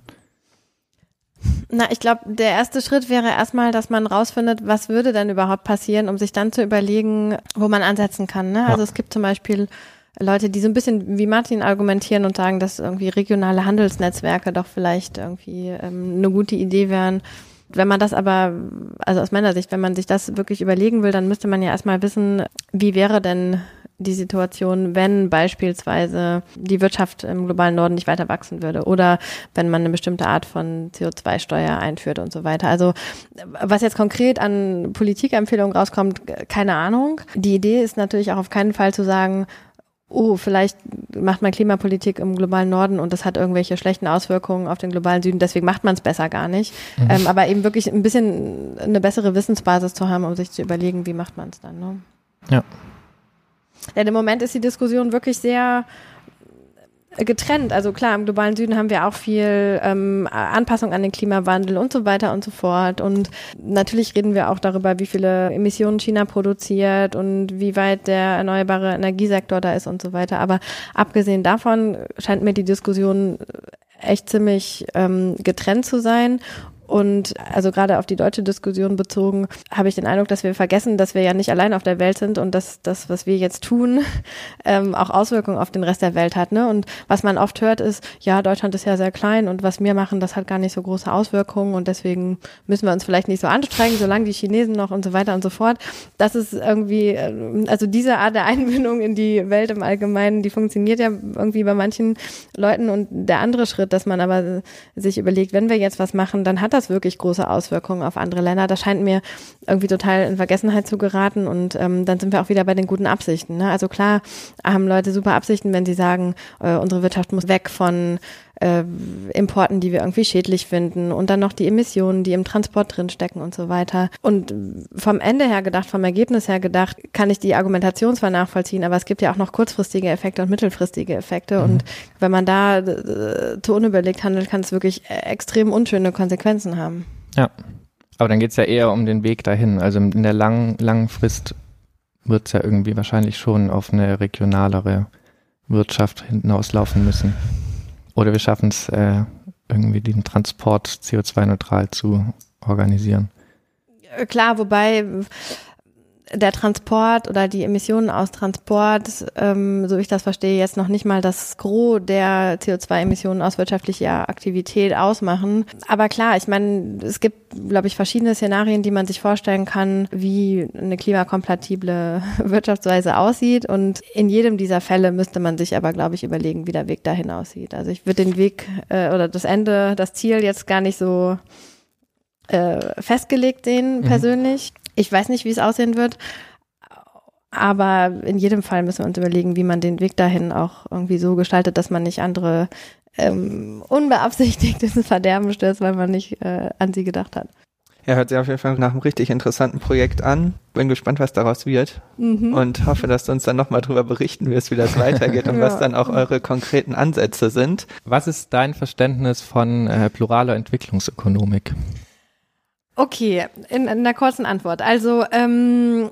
Na, ich glaube, der erste Schritt wäre erstmal, dass man rausfindet, was würde denn überhaupt passieren, um sich dann zu überlegen, wo man ansetzen kann. Ne? Ja. Also es gibt zum Beispiel Leute, die so ein bisschen wie Martin argumentieren und sagen, dass irgendwie regionale Handelsnetzwerke doch vielleicht irgendwie ähm, eine gute Idee wären. Wenn man das aber, also aus meiner Sicht, wenn man sich das wirklich überlegen will, dann müsste man ja erstmal wissen, wie wäre denn die Situation, wenn beispielsweise die Wirtschaft im globalen Norden nicht weiter wachsen würde oder wenn man eine bestimmte Art von CO2-Steuer einführt und so weiter. Also was jetzt konkret an Politikempfehlungen rauskommt, keine Ahnung. Die Idee ist natürlich auch auf keinen Fall zu sagen, oh, vielleicht macht man Klimapolitik im globalen Norden und das hat irgendwelche schlechten Auswirkungen auf den globalen Süden, deswegen macht man es besser gar nicht. Mhm. Ähm, aber eben wirklich ein bisschen eine bessere Wissensbasis zu haben, um sich zu überlegen, wie macht man es dann. Ne? Ja. Denn im Moment ist die Diskussion wirklich sehr getrennt. Also klar, im globalen Süden haben wir auch viel ähm, Anpassung an den Klimawandel und so weiter und so fort. Und natürlich reden wir auch darüber, wie viele Emissionen China produziert und wie weit der erneuerbare Energiesektor da ist und so weiter. Aber abgesehen davon scheint mir die Diskussion echt ziemlich ähm, getrennt zu sein. Und also gerade auf die deutsche Diskussion bezogen, habe ich den Eindruck, dass wir vergessen, dass wir ja nicht allein auf der Welt sind und dass das, was wir jetzt tun, ähm, auch Auswirkungen auf den Rest der Welt hat. Ne? Und was man oft hört, ist, ja, Deutschland ist ja sehr klein und was wir machen, das hat gar nicht so große Auswirkungen und deswegen müssen wir uns vielleicht nicht so anstrengen, solange die Chinesen noch und so weiter und so fort. Das ist irgendwie, äh, also diese Art der Einbindung in die Welt im Allgemeinen, die funktioniert ja irgendwie bei manchen Leuten. Und der andere Schritt, dass man aber sich überlegt, wenn wir jetzt was machen, dann hat das wirklich große Auswirkungen auf andere Länder. Das scheint mir irgendwie total in Vergessenheit zu geraten und ähm, dann sind wir auch wieder bei den guten Absichten. Ne? Also klar haben Leute super Absichten, wenn sie sagen, äh, unsere Wirtschaft muss weg von äh, Importen, die wir irgendwie schädlich finden und dann noch die Emissionen, die im Transport drinstecken und so weiter. Und vom Ende her gedacht, vom Ergebnis her gedacht, kann ich die Argumentation zwar nachvollziehen, aber es gibt ja auch noch kurzfristige Effekte und mittelfristige Effekte. Mhm. Und wenn man da äh, zu unüberlegt handelt, kann es wirklich extrem unschöne Konsequenzen haben. Ja. Aber dann geht es ja eher um den Weg dahin. Also in der langen, langen Frist wird es ja irgendwie wahrscheinlich schon auf eine regionalere Wirtschaft hinauslaufen müssen. Oder wir schaffen es äh, irgendwie den Transport CO2-neutral zu organisieren. Klar, wobei der Transport oder die Emissionen aus Transport, ähm, so ich das verstehe, jetzt noch nicht mal das Gros der CO2-Emissionen aus wirtschaftlicher Aktivität ausmachen. Aber klar, ich meine, es gibt, glaube ich, verschiedene Szenarien, die man sich vorstellen kann, wie eine klimakompatible Wirtschaftsweise aussieht. Und in jedem dieser Fälle müsste man sich aber, glaube ich, überlegen, wie der Weg dahin aussieht. Also ich würde den Weg äh, oder das Ende, das Ziel jetzt gar nicht so äh, festgelegt sehen, mhm. persönlich. Ich weiß nicht, wie es aussehen wird. Aber in jedem Fall müssen wir uns überlegen, wie man den Weg dahin auch irgendwie so gestaltet, dass man nicht andere ähm, unbeabsichtigt ins Verderben stürzt, weil man nicht äh, an sie gedacht hat. Ja, hört sich auf jeden Fall nach einem richtig interessanten Projekt an. Bin gespannt, was daraus wird. Mhm. Und hoffe, dass du uns dann nochmal darüber berichten wirst, wie das weitergeht und ja. was dann auch eure konkreten Ansätze sind. Was ist dein Verständnis von äh, pluraler Entwicklungsökonomik? Okay, in, in einer kurzen Antwort. Also ähm,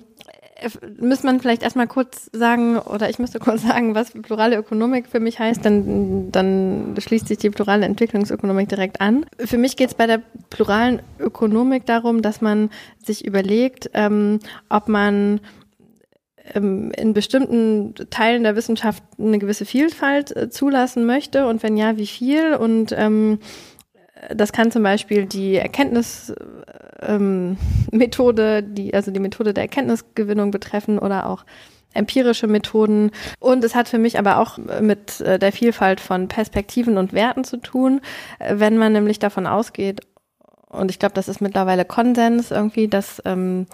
müsste man vielleicht erstmal kurz sagen, oder ich müsste kurz sagen, was plurale Ökonomik für mich heißt, dann, dann schließt sich die plurale Entwicklungsökonomik direkt an. Für mich geht es bei der pluralen Ökonomik darum, dass man sich überlegt, ähm, ob man ähm, in bestimmten Teilen der Wissenschaft eine gewisse Vielfalt äh, zulassen möchte und wenn ja, wie viel und ähm, das kann zum Beispiel die Erkenntnismethode, ähm, die, also die Methode der Erkenntnisgewinnung betreffen oder auch empirische Methoden. Und es hat für mich aber auch mit äh, der Vielfalt von Perspektiven und Werten zu tun, äh, wenn man nämlich davon ausgeht, und ich glaube, das ist mittlerweile Konsens irgendwie, dass ähm,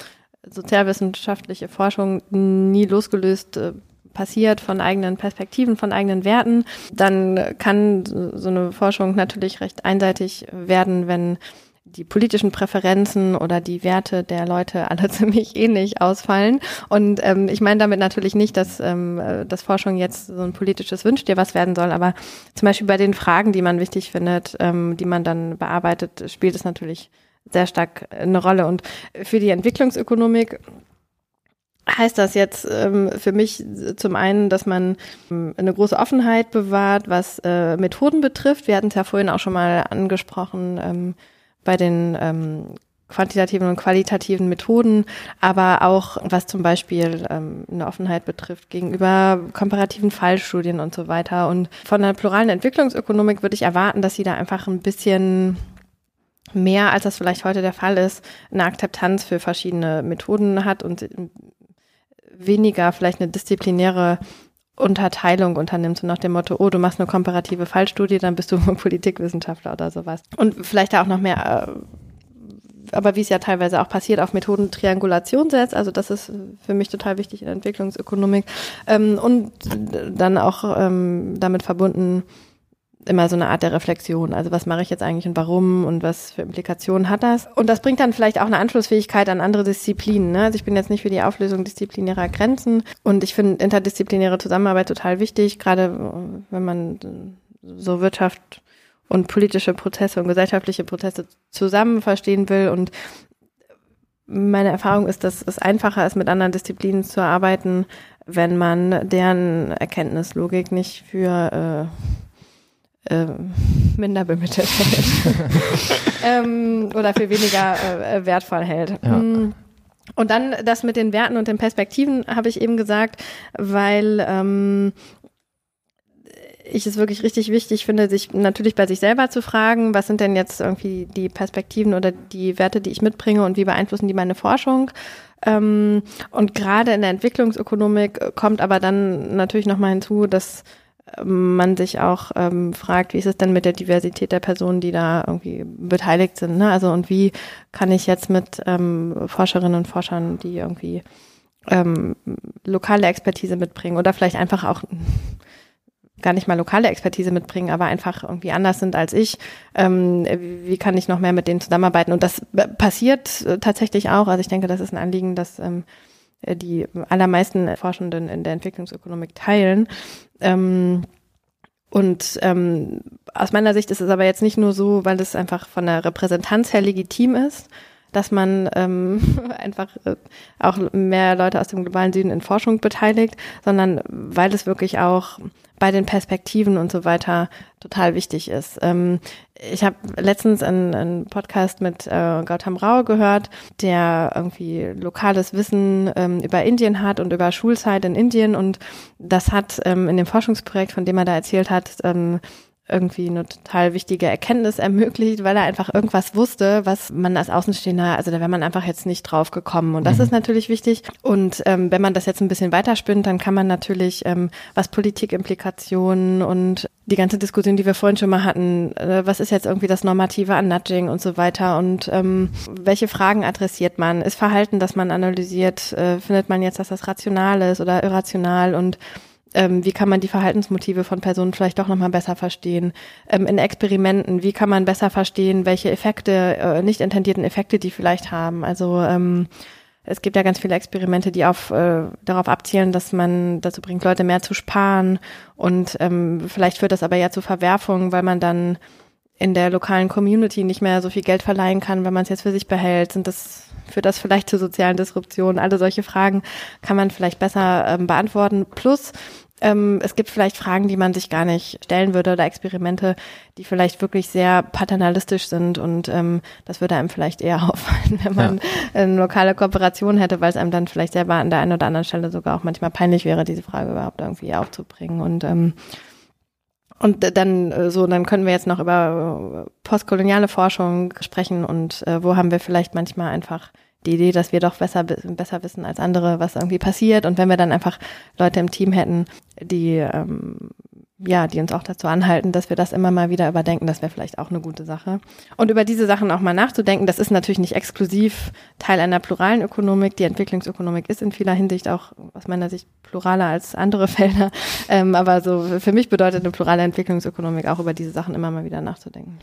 sozialwissenschaftliche Forschung nie losgelöst äh, passiert von eigenen Perspektiven, von eigenen Werten, dann kann so eine Forschung natürlich recht einseitig werden, wenn die politischen Präferenzen oder die Werte der Leute alle ziemlich ähnlich ausfallen. Und ähm, ich meine damit natürlich nicht, dass, ähm, dass Forschung jetzt so ein politisches Wünsch dir was werden soll, aber zum Beispiel bei den Fragen, die man wichtig findet, ähm, die man dann bearbeitet, spielt es natürlich sehr stark eine Rolle. Und für die Entwicklungsökonomik heißt das jetzt ähm, für mich zum einen, dass man ähm, eine große Offenheit bewahrt, was äh, Methoden betrifft. Wir hatten es ja vorhin auch schon mal angesprochen ähm, bei den ähm, quantitativen und qualitativen Methoden, aber auch was zum Beispiel ähm, eine Offenheit betrifft gegenüber komparativen Fallstudien und so weiter. Und von der pluralen Entwicklungsökonomik würde ich erwarten, dass sie da einfach ein bisschen mehr, als das vielleicht heute der Fall ist, eine Akzeptanz für verschiedene Methoden hat und weniger vielleicht eine disziplinäre Unterteilung unternimmt, so nach dem Motto, oh, du machst eine komparative Fallstudie, dann bist du Politikwissenschaftler oder sowas. Und vielleicht auch noch mehr, äh, aber wie es ja teilweise auch passiert, auf Methoden Triangulation setzt. Also das ist für mich total wichtig in der Entwicklungsökonomik. Ähm, und dann auch ähm, damit verbunden, immer so eine Art der Reflexion. Also was mache ich jetzt eigentlich und warum und was für Implikationen hat das? Und das bringt dann vielleicht auch eine Anschlussfähigkeit an andere Disziplinen. Ne? Also ich bin jetzt nicht für die Auflösung disziplinärer Grenzen und ich finde interdisziplinäre Zusammenarbeit total wichtig, gerade äh, wenn man so Wirtschaft und politische Prozesse und gesellschaftliche Prozesse zusammen verstehen will und meine Erfahrung ist, dass es einfacher ist, mit anderen Disziplinen zu arbeiten, wenn man deren Erkenntnislogik nicht für äh, äh, minder bemittelt hält ähm, oder für weniger äh, wertvoll hält. Ja. Mm. Und dann das mit den Werten und den Perspektiven habe ich eben gesagt, weil ähm, ich es wirklich richtig wichtig finde, sich natürlich bei sich selber zu fragen, was sind denn jetzt irgendwie die Perspektiven oder die Werte, die ich mitbringe und wie beeinflussen die meine Forschung? Ähm, und gerade in der Entwicklungsökonomik kommt aber dann natürlich nochmal hinzu, dass ähm, man sich auch ähm, fragt, wie ist es denn mit der Diversität der Personen, die da irgendwie beteiligt sind. Ne? Also und wie kann ich jetzt mit ähm, Forscherinnen und Forschern, die irgendwie ähm, lokale Expertise mitbringen oder vielleicht einfach auch gar nicht mal lokale Expertise mitbringen, aber einfach irgendwie anders sind als ich. Ähm, wie kann ich noch mehr mit denen zusammenarbeiten? Und das passiert äh, tatsächlich auch. Also ich denke, das ist ein Anliegen, das ähm, die allermeisten Forschenden in der Entwicklungsökonomik teilen. Ähm, und ähm, aus meiner Sicht ist es aber jetzt nicht nur so, weil es einfach von der Repräsentanz her legitim ist, dass man ähm, einfach äh, auch mehr Leute aus dem globalen Süden in Forschung beteiligt, sondern weil es wirklich auch bei den Perspektiven und so weiter total wichtig ist. Ähm, ich habe letztens einen, einen Podcast mit äh, Gautam Rao gehört, der irgendwie lokales Wissen ähm, über Indien hat und über Schulzeit in Indien und das hat ähm, in dem Forschungsprojekt, von dem er da erzählt hat, ähm, irgendwie eine total wichtige Erkenntnis ermöglicht, weil er einfach irgendwas wusste, was man als Außenstehender, also da wäre man einfach jetzt nicht drauf gekommen. Und das mhm. ist natürlich wichtig. Und ähm, wenn man das jetzt ein bisschen weiterspinnt, dann kann man natürlich, ähm, was Politikimplikationen und die ganze Diskussion, die wir vorhin schon mal hatten, äh, was ist jetzt irgendwie das Normative an Nudging und so weiter und ähm, welche Fragen adressiert man? Ist Verhalten, das man analysiert, äh, findet man jetzt, dass das rational ist oder irrational und ähm, wie kann man die Verhaltensmotive von Personen vielleicht doch nochmal besser verstehen? Ähm, in Experimenten, wie kann man besser verstehen, welche Effekte, äh, nicht intendierten Effekte die vielleicht haben? Also ähm, es gibt ja ganz viele Experimente, die auf, äh, darauf abzielen, dass man dazu bringt, Leute mehr zu sparen und ähm, vielleicht führt das aber ja zu Verwerfungen, weil man dann in der lokalen Community nicht mehr so viel Geld verleihen kann, wenn man es jetzt für sich behält. Sind das führt das vielleicht zu sozialen Disruptionen? Alle solche Fragen kann man vielleicht besser ähm, beantworten. Plus, ähm, es gibt vielleicht Fragen, die man sich gar nicht stellen würde oder Experimente, die vielleicht wirklich sehr paternalistisch sind und ähm, das würde einem vielleicht eher auffallen, wenn man ja. eine lokale Kooperation hätte, weil es einem dann vielleicht selber an der einen oder anderen Stelle sogar auch manchmal peinlich wäre, diese Frage überhaupt irgendwie aufzubringen und ähm, und dann äh, so, dann können wir jetzt noch über äh, postkoloniale Forschung sprechen und äh, wo haben wir vielleicht manchmal einfach die Idee, dass wir doch besser, besser wissen als andere, was irgendwie passiert. Und wenn wir dann einfach Leute im Team hätten, die ähm, ja, die uns auch dazu anhalten, dass wir das immer mal wieder überdenken, das wäre vielleicht auch eine gute Sache. Und über diese Sachen auch mal nachzudenken, das ist natürlich nicht exklusiv Teil einer pluralen Ökonomik. Die Entwicklungsökonomik ist in vieler Hinsicht auch aus meiner Sicht pluraler als andere Felder. Ähm, aber so für mich bedeutet eine plurale Entwicklungsökonomik auch über diese Sachen immer mal wieder nachzudenken.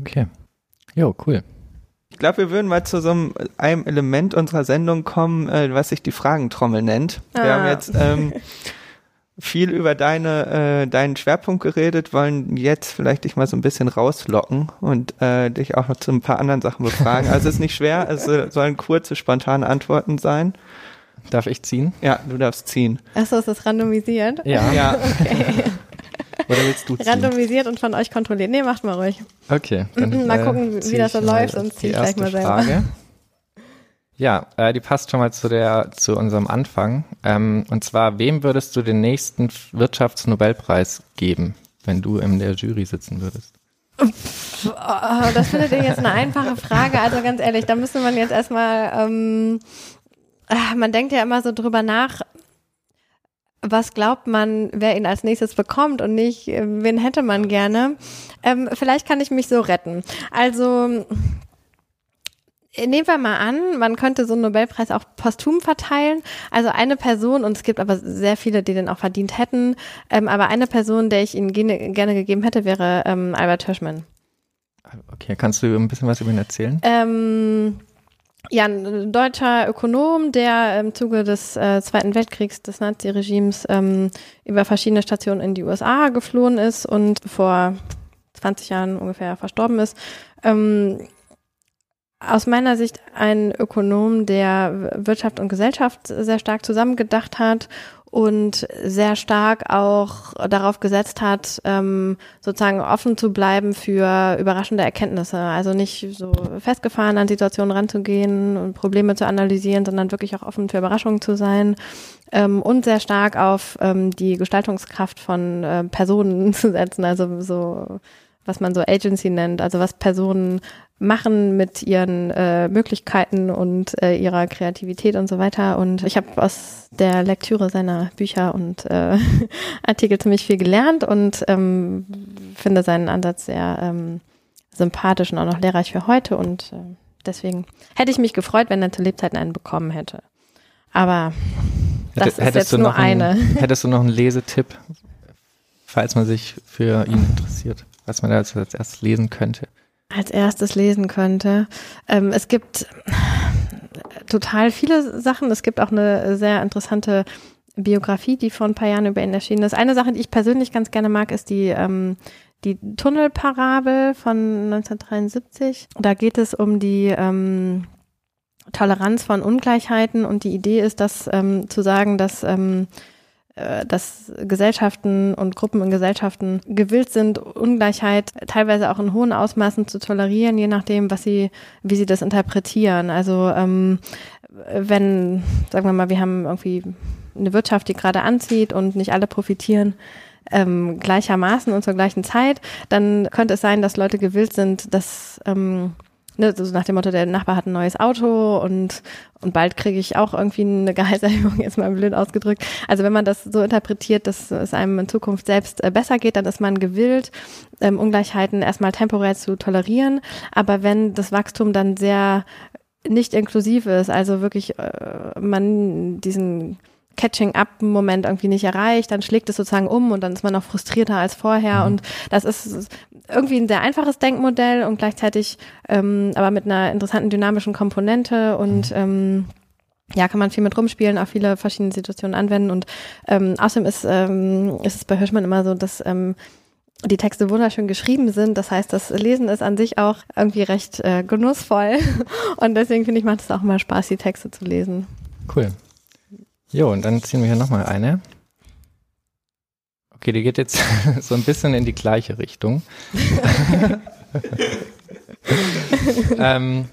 Okay. Jo, cool. Ich glaube, wir würden mal zu so einem, einem Element unserer Sendung kommen, äh, was sich die Fragentrommel nennt. Ah. Wir haben jetzt ähm, viel über deine, äh, deinen Schwerpunkt geredet, wollen jetzt vielleicht dich mal so ein bisschen rauslocken und äh, dich auch noch zu ein paar anderen Sachen befragen. Also es ist nicht schwer, es sollen kurze, spontane Antworten sein. Darf ich ziehen? Ja, du darfst ziehen. Achso, ist das randomisiert? Ja. ja. Okay. Oder willst du ziehen? Randomisiert und von euch kontrolliert. Nee, macht mal ruhig. Okay. Dann, mal gucken, äh, wie das so läuft, sonst ziehe ich gleich mal selber. Frage. Ja, äh, die passt schon mal zu der zu unserem Anfang. Ähm, und zwar, wem würdest du den nächsten Wirtschaftsnobelpreis geben, wenn du in der Jury sitzen würdest? Oh, das findet ihr jetzt eine einfache Frage. Also ganz ehrlich, da müsste man jetzt erstmal, ähm, ah, man denkt ja immer so drüber nach, was glaubt man, wer ihn als nächstes bekommt und nicht, äh, wen hätte man gerne. Ähm, vielleicht kann ich mich so retten. Also Nehmen wir mal an, man könnte so einen Nobelpreis auch posthum verteilen. Also eine Person, und es gibt aber sehr viele, die den auch verdient hätten, ähm, aber eine Person, der ich Ihnen gerne, gerne gegeben hätte, wäre ähm, Albert Hirschman. Okay, kannst du ein bisschen was über ihn erzählen? Ähm, ja, ein deutscher Ökonom, der im Zuge des äh, Zweiten Weltkriegs des Naziregimes ähm, über verschiedene Stationen in die USA geflohen ist und vor 20 Jahren ungefähr verstorben ist. Ähm, aus meiner Sicht ein Ökonom, der Wirtschaft und Gesellschaft sehr stark zusammengedacht hat und sehr stark auch darauf gesetzt hat, ähm, sozusagen offen zu bleiben für überraschende Erkenntnisse. Also nicht so festgefahren an Situationen ranzugehen und Probleme zu analysieren, sondern wirklich auch offen für Überraschungen zu sein ähm, und sehr stark auf ähm, die Gestaltungskraft von äh, Personen zu setzen. Also so was man so Agency nennt, also was Personen machen mit ihren äh, Möglichkeiten und äh, ihrer Kreativität und so weiter. Und ich habe aus der Lektüre seiner Bücher und äh, Artikel ziemlich viel gelernt und ähm, finde seinen Ansatz sehr ähm, sympathisch und auch noch lehrreich für heute. Und äh, deswegen hätte ich mich gefreut, wenn er zu Lebzeiten einen bekommen hätte. Aber das Hätt, ist jetzt nur einen, eine. Hättest du noch einen Lesetipp, falls man sich für ihn interessiert, was man da als erstes lesen könnte? Als erstes lesen könnte. Ähm, es gibt total viele Sachen. Es gibt auch eine sehr interessante Biografie, die vor ein paar Jahren über ihn erschienen ist. Eine Sache, die ich persönlich ganz gerne mag, ist die, ähm, die Tunnelparabel von 1973. Da geht es um die ähm, Toleranz von Ungleichheiten und die Idee ist, dass ähm, zu sagen, dass ähm, äh, dass Gesellschaften und Gruppen in Gesellschaften gewillt sind, Ungleichheit teilweise auch in hohen Ausmaßen zu tolerieren, je nachdem, was sie, wie sie das interpretieren. Also ähm, wenn, sagen wir mal, wir haben irgendwie eine Wirtschaft, die gerade anzieht und nicht alle profitieren ähm, gleichermaßen und zur gleichen Zeit, dann könnte es sein, dass Leute gewillt sind, dass ähm, ne, so nach dem Motto, der Nachbar hat ein neues Auto und, und bald kriege ich auch irgendwie eine Gehaltserhöhung, jetzt mal blöd ausgedrückt. Also wenn man das so interpretiert, dass es einem in Zukunft selbst äh, besser geht, dann ist man gewillt, ähm, Ungleichheiten erstmal temporär zu tolerieren. Aber wenn das Wachstum dann sehr nicht inklusiv ist, also wirklich äh, man diesen Catching-up-Moment irgendwie nicht erreicht, dann schlägt es sozusagen um und dann ist man noch frustrierter als vorher. Mhm. Und das ist irgendwie ein sehr einfaches Denkmodell und gleichzeitig ähm, aber mit einer interessanten dynamischen Komponente und mhm. ähm, ja, kann man viel mit rumspielen, auch viele verschiedene Situationen anwenden und ähm, außerdem ist, ähm, ist es bei Hirschmann immer so, dass ähm, die Texte wunderschön geschrieben sind. Das heißt, das Lesen ist an sich auch irgendwie recht äh, genussvoll und deswegen finde ich, macht es auch mal Spaß, die Texte zu lesen. Cool. Jo, und dann ziehen wir hier nochmal eine. Okay, die geht jetzt so ein bisschen in die gleiche Richtung. ähm,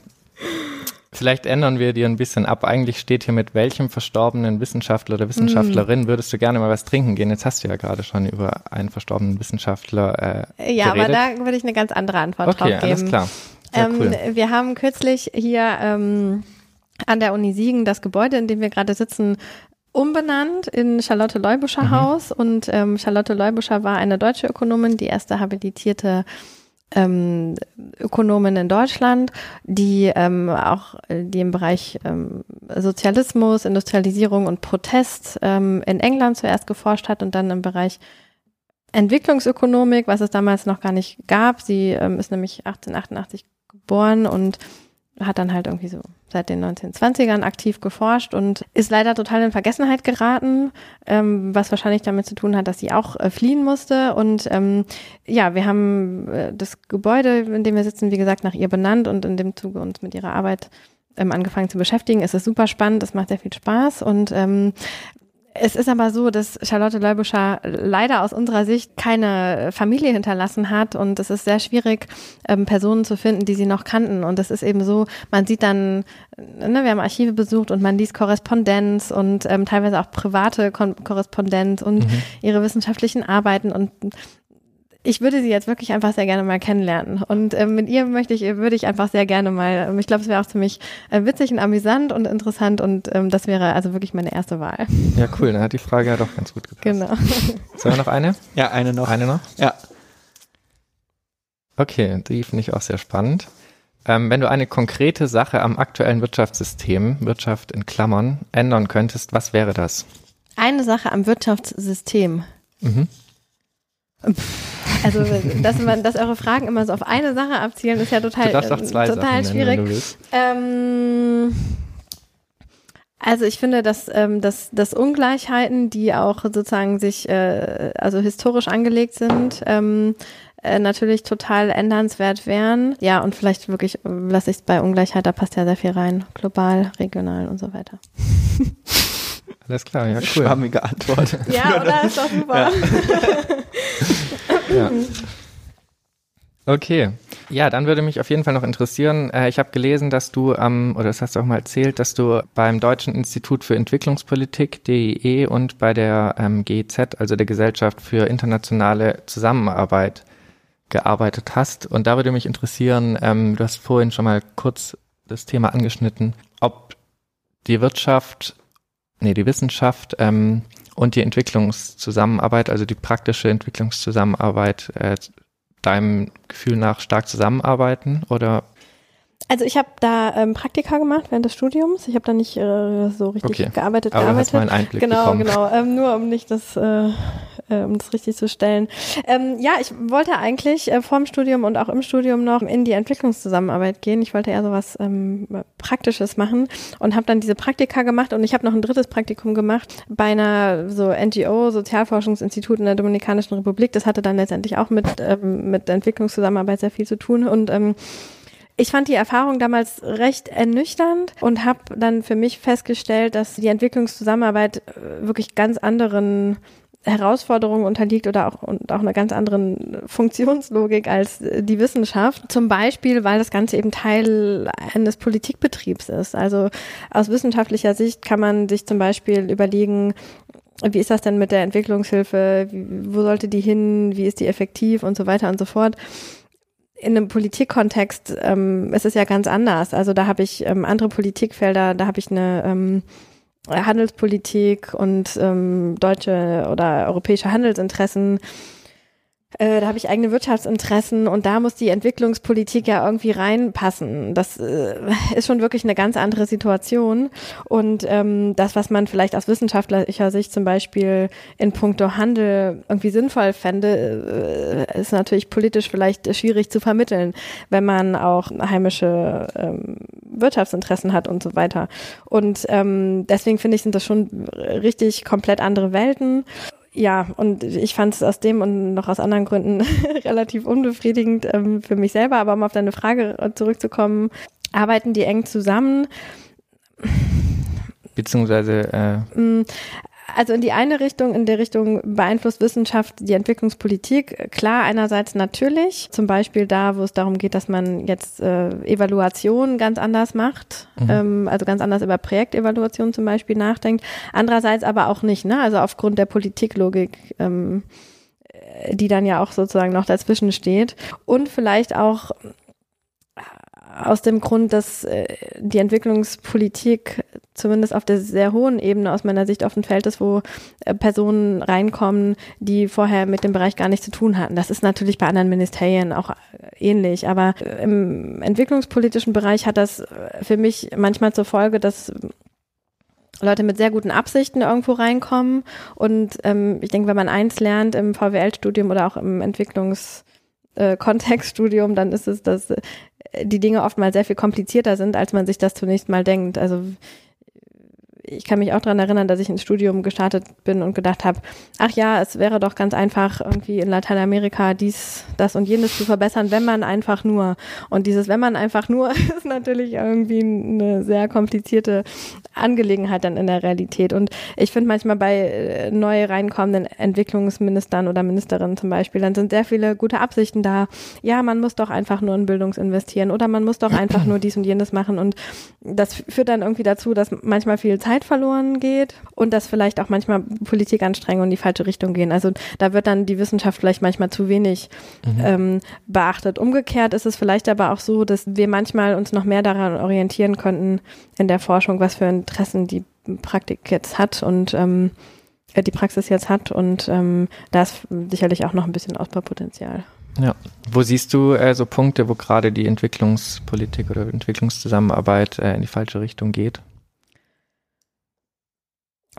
vielleicht ändern wir dir ein bisschen ab. Eigentlich steht hier mit welchem verstorbenen Wissenschaftler oder Wissenschaftlerin mm. würdest du gerne mal was trinken gehen? Jetzt hast du ja gerade schon über einen verstorbenen Wissenschaftler äh, Ja, geredet. aber da würde ich eine ganz andere Antwort okay, drauf geben. Okay, alles klar. Ähm, cool. Wir haben kürzlich hier ähm, an der Uni Siegen das Gebäude, in dem wir gerade sitzen, umbenannt in Charlotte Leubuscher mhm. Haus. Und ähm, Charlotte Leubuscher war eine deutsche Ökonomin, die erste habilitierte ähm, Ökonomin in Deutschland, die ähm, auch die im Bereich ähm, Sozialismus, Industrialisierung und Protest ähm, in England zuerst geforscht hat und dann im Bereich Entwicklungsökonomik, was es damals noch gar nicht gab. Sie ähm, ist nämlich 1888 geboren und hat dann halt irgendwie so seit den 1920ern aktiv geforscht und ist leider total in Vergessenheit geraten, ähm, was wahrscheinlich damit zu tun hat, dass sie auch äh, fliehen musste. Und ähm, ja, wir haben äh, das Gebäude, in dem wir sitzen, wie gesagt, nach ihr benannt und in dem Zuge uns mit ihrer Arbeit ähm, angefangen zu beschäftigen. Es ist super spannend, es macht sehr viel Spaß und ähm, es ist aber so, dass Charlotte Leubuscher leider aus unserer Sicht keine Familie hinterlassen hat und es ist sehr schwierig, ähm, Personen zu finden, die sie noch kannten. Und es ist eben so, man sieht dann, ne, wir haben Archive besucht und man liest Korrespondenz und ähm, teilweise auch private Kon Korrespondenz und mhm. ihre wissenschaftlichen Arbeiten und ich würde sie jetzt wirklich einfach sehr gerne mal kennenlernen. Und äh, mit ihr möchte ich, würde ich einfach sehr gerne mal, ähm, ich glaube, es wäre auch ziemlich äh, witzig und amüsant und interessant und ähm, das wäre also wirklich meine erste Wahl. Ja, cool, dann hat die Frage ja doch ganz gut gepasst. Genau. Sollen wir noch eine? Ja, eine noch. Eine noch? Ja. Okay, die finde ich auch sehr spannend. Ähm, wenn du eine konkrete Sache am aktuellen Wirtschaftssystem, Wirtschaft in Klammern, ändern könntest, was wäre das? Eine Sache am Wirtschaftssystem. Mhm. Also, dass, man, dass eure Fragen immer so auf eine Sache abzielen, ist ja total, total schwierig. Nennen, ähm, also ich finde, dass, ähm, dass, dass Ungleichheiten, die auch sozusagen sich, äh, also historisch angelegt sind, ähm, äh, natürlich total ändernswert wären. Ja, und vielleicht wirklich lasse ich es bei Ungleichheit, da passt ja sehr viel rein. Global, regional und so weiter. Alles klar, ja, cool. Schwammige Antwort. ja, oder? Ist doch super. Ja. ja. Okay. Ja, dann würde mich auf jeden Fall noch interessieren, äh, ich habe gelesen, dass du ähm, oder das hast du auch mal erzählt, dass du beim Deutschen Institut für Entwicklungspolitik, DIE, und bei der ähm, GIZ, also der Gesellschaft für internationale Zusammenarbeit, gearbeitet hast. Und da würde mich interessieren, ähm, du hast vorhin schon mal kurz das Thema angeschnitten, ob die Wirtschaft, nee, die Wissenschaft ähm, und die Entwicklungszusammenarbeit, also die praktische Entwicklungszusammenarbeit äh, deinem Gefühl nach stark zusammenarbeiten oder also ich habe da ähm, Praktika gemacht während des Studiums. Ich habe da nicht äh, so richtig okay. gearbeitet. Aber gearbeitet. Hast mal einen Einblick genau, bekommen. genau. Ähm, nur um nicht das, äh, äh, um das richtig zu stellen. Ähm, ja, ich wollte eigentlich äh, vor dem Studium und auch im Studium noch in die Entwicklungszusammenarbeit gehen. Ich wollte eher so was ähm, Praktisches machen und habe dann diese Praktika gemacht und ich habe noch ein drittes Praktikum gemacht bei einer so NGO, Sozialforschungsinstitut in der Dominikanischen Republik. Das hatte dann letztendlich auch mit ähm, mit Entwicklungszusammenarbeit sehr viel zu tun und ähm, ich fand die Erfahrung damals recht ernüchternd und habe dann für mich festgestellt, dass die Entwicklungszusammenarbeit äh, wirklich ganz anderen Herausforderungen unterliegt oder auch, und auch einer ganz anderen Funktionslogik als die Wissenschaft. Zum Beispiel, weil das Ganze eben Teil eines Politikbetriebs ist. Also aus wissenschaftlicher Sicht kann man sich zum Beispiel überlegen, wie ist das denn mit der Entwicklungshilfe? Wo sollte die hin? Wie ist die effektiv und so weiter und so fort in einem Politikkontext ähm, ist es ja ganz anders. Also da habe ich ähm, andere Politikfelder, da habe ich eine ähm, Handelspolitik und ähm, deutsche oder europäische Handelsinteressen äh, da habe ich eigene Wirtschaftsinteressen und da muss die Entwicklungspolitik ja irgendwie reinpassen. Das äh, ist schon wirklich eine ganz andere Situation. Und ähm, das, was man vielleicht aus wissenschaftlicher Sicht zum Beispiel in puncto Handel irgendwie sinnvoll fände, äh, ist natürlich politisch vielleicht schwierig zu vermitteln, wenn man auch heimische ähm, Wirtschaftsinteressen hat und so weiter. Und ähm, deswegen finde ich, sind das schon richtig komplett andere Welten ja, und ich fand es aus dem und noch aus anderen Gründen relativ unbefriedigend ähm, für mich selber. Aber um auf deine Frage zurückzukommen, arbeiten die eng zusammen? Beziehungsweise äh mm, also in die eine Richtung, in der Richtung beeinflusst Wissenschaft die Entwicklungspolitik. Klar, einerseits natürlich, zum Beispiel da, wo es darum geht, dass man jetzt äh, Evaluation ganz anders macht, mhm. ähm, also ganz anders über Projektevaluation zum Beispiel nachdenkt. Andererseits aber auch nicht, ne? Also aufgrund der Politiklogik. Ähm, die dann ja auch sozusagen noch dazwischen steht und vielleicht auch aus dem Grund, dass äh, die Entwicklungspolitik zumindest auf der sehr hohen Ebene aus meiner Sicht auf ein Feld ist, wo äh, Personen reinkommen, die vorher mit dem Bereich gar nichts zu tun hatten. Das ist natürlich bei anderen Ministerien auch äh, ähnlich, aber im entwicklungspolitischen Bereich hat das für mich manchmal zur Folge, dass Leute mit sehr guten Absichten irgendwo reinkommen und ähm, ich denke, wenn man eins lernt im VWL-Studium oder auch im Entwicklungs Kontextstudium, dann ist es, dass die Dinge oft mal sehr viel komplizierter sind, als man sich das zunächst mal denkt. Also ich kann mich auch daran erinnern, dass ich ins Studium gestartet bin und gedacht habe, ach ja, es wäre doch ganz einfach, irgendwie in Lateinamerika dies, das und jenes zu verbessern, wenn man einfach nur. Und dieses, wenn man einfach nur, ist natürlich irgendwie eine sehr komplizierte Angelegenheit dann in der Realität. Und ich finde manchmal bei äh, neu reinkommenden Entwicklungsministern oder Ministerinnen zum Beispiel, dann sind sehr viele gute Absichten da. Ja, man muss doch einfach nur in Bildungs investieren oder man muss doch einfach nur dies und jenes machen. Und das führt dann irgendwie dazu, dass manchmal viel Zeit Zeit verloren geht und dass vielleicht auch manchmal Politikanstrengungen in die falsche Richtung gehen. Also da wird dann die Wissenschaft vielleicht manchmal zu wenig mhm. ähm, beachtet. Umgekehrt ist es vielleicht aber auch so, dass wir manchmal uns noch mehr daran orientieren könnten in der Forschung, was für Interessen die Praktik jetzt hat und ähm, äh, die Praxis jetzt hat und ähm, da ist sicherlich auch noch ein bisschen Ausbaupotenzial. Ja. Wo siehst du äh, so Punkte, wo gerade die Entwicklungspolitik oder Entwicklungszusammenarbeit äh, in die falsche Richtung geht?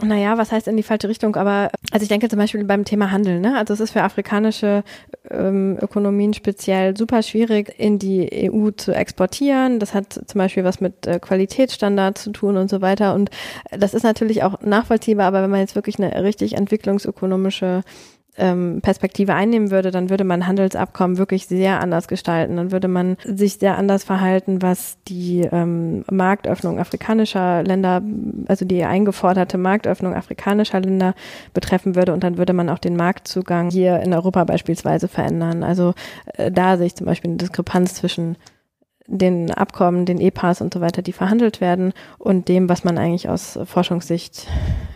Naja, was heißt in die falsche Richtung? Aber also ich denke zum Beispiel beim Thema Handel, ne? Also es ist für afrikanische ähm, Ökonomien speziell super schwierig, in die EU zu exportieren. Das hat zum Beispiel was mit äh, Qualitätsstandards zu tun und so weiter. Und das ist natürlich auch nachvollziehbar, aber wenn man jetzt wirklich eine richtig entwicklungsökonomische ähm, Perspektive einnehmen würde, dann würde man Handelsabkommen wirklich sehr anders gestalten. Dann würde man sich sehr anders verhalten, was die ähm, Marktöffnung afrikanischer Länder, also die eingeforderte Marktöffnung afrikanischer Länder betreffen würde. Und dann würde man auch den Marktzugang hier in Europa beispielsweise verändern. Also äh, da sehe ich zum Beispiel eine Diskrepanz zwischen den Abkommen, den EPAs und so weiter, die verhandelt werden und dem, was man eigentlich aus Forschungssicht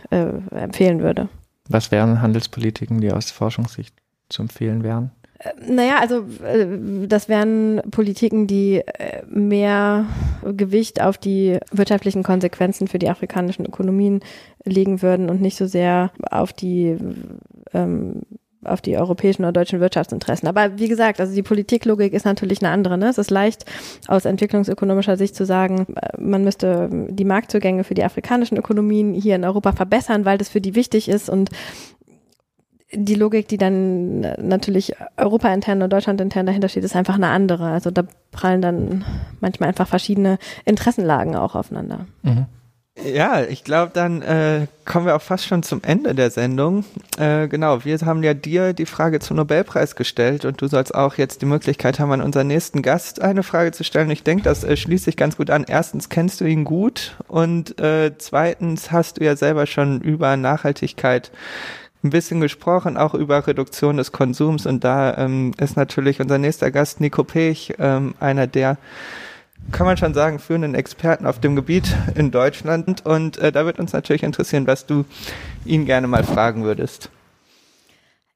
äh, empfehlen würde. Was wären Handelspolitiken, die aus Forschungssicht zu empfehlen wären? Äh, naja, also äh, das wären Politiken, die äh, mehr Gewicht auf die wirtschaftlichen Konsequenzen für die afrikanischen Ökonomien legen würden und nicht so sehr auf die ähm, auf die europäischen oder deutschen Wirtschaftsinteressen. Aber wie gesagt, also die Politiklogik ist natürlich eine andere. Ne? Es ist leicht aus entwicklungsökonomischer Sicht zu sagen, man müsste die Marktzugänge für die afrikanischen Ökonomien hier in Europa verbessern, weil das für die wichtig ist und die Logik, die dann natürlich europaintern und deutschlandintern dahinter steht, ist einfach eine andere. Also da prallen dann manchmal einfach verschiedene Interessenlagen auch aufeinander. Mhm. Ja, ich glaube, dann äh, kommen wir auch fast schon zum Ende der Sendung. Äh, genau, wir haben ja dir die Frage zum Nobelpreis gestellt und du sollst auch jetzt die Möglichkeit haben, an unseren nächsten Gast eine Frage zu stellen. Ich denke, das äh, schließt sich ganz gut an. Erstens kennst du ihn gut und äh, zweitens hast du ja selber schon über Nachhaltigkeit ein bisschen gesprochen, auch über Reduktion des Konsums und da ähm, ist natürlich unser nächster Gast Nico Pech, ähm, einer der kann man schon sagen, führenden Experten auf dem Gebiet in Deutschland. Und äh, da wird uns natürlich interessieren, was du ihn gerne mal fragen würdest.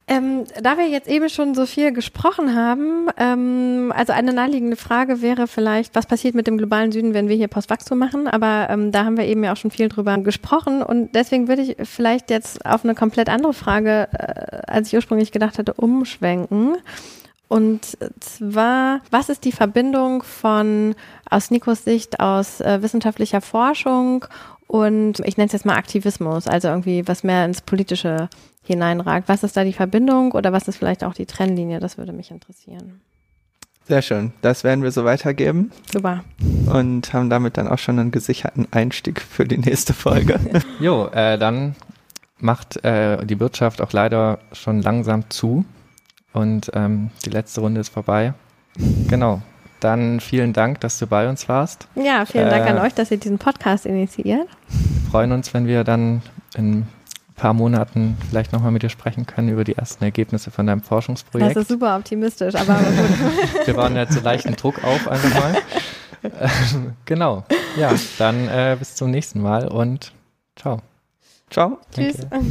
Ähm, da wir jetzt eben schon so viel gesprochen haben, ähm, also eine naheliegende Frage wäre vielleicht, was passiert mit dem globalen Süden, wenn wir hier Postwachstum machen? Aber ähm, da haben wir eben ja auch schon viel drüber gesprochen und deswegen würde ich vielleicht jetzt auf eine komplett andere Frage, äh, als ich ursprünglich gedacht hatte, umschwenken. Und zwar, was ist die Verbindung von, aus Nikos Sicht, aus äh, wissenschaftlicher Forschung und ich nenne es jetzt mal Aktivismus, also irgendwie was mehr ins Politische hineinragt. Was ist da die Verbindung oder was ist vielleicht auch die Trennlinie? Das würde mich interessieren. Sehr schön. Das werden wir so weitergeben. Super. Und haben damit dann auch schon einen gesicherten Einstieg für die nächste Folge. jo, äh, dann macht äh, die Wirtschaft auch leider schon langsam zu. Und ähm, die letzte Runde ist vorbei. Genau. Dann vielen Dank, dass du bei uns warst. Ja, vielen Dank an äh, euch, dass ihr diesen Podcast initiiert. Wir freuen uns, wenn wir dann in ein paar Monaten vielleicht nochmal mit dir sprechen können über die ersten Ergebnisse von deinem Forschungsprojekt. Das ist super optimistisch, aber gut. wir bauen jetzt so leichten Druck auf einfach mal. genau. Ja, dann äh, bis zum nächsten Mal und ciao. Ciao. Tschüss. Danke.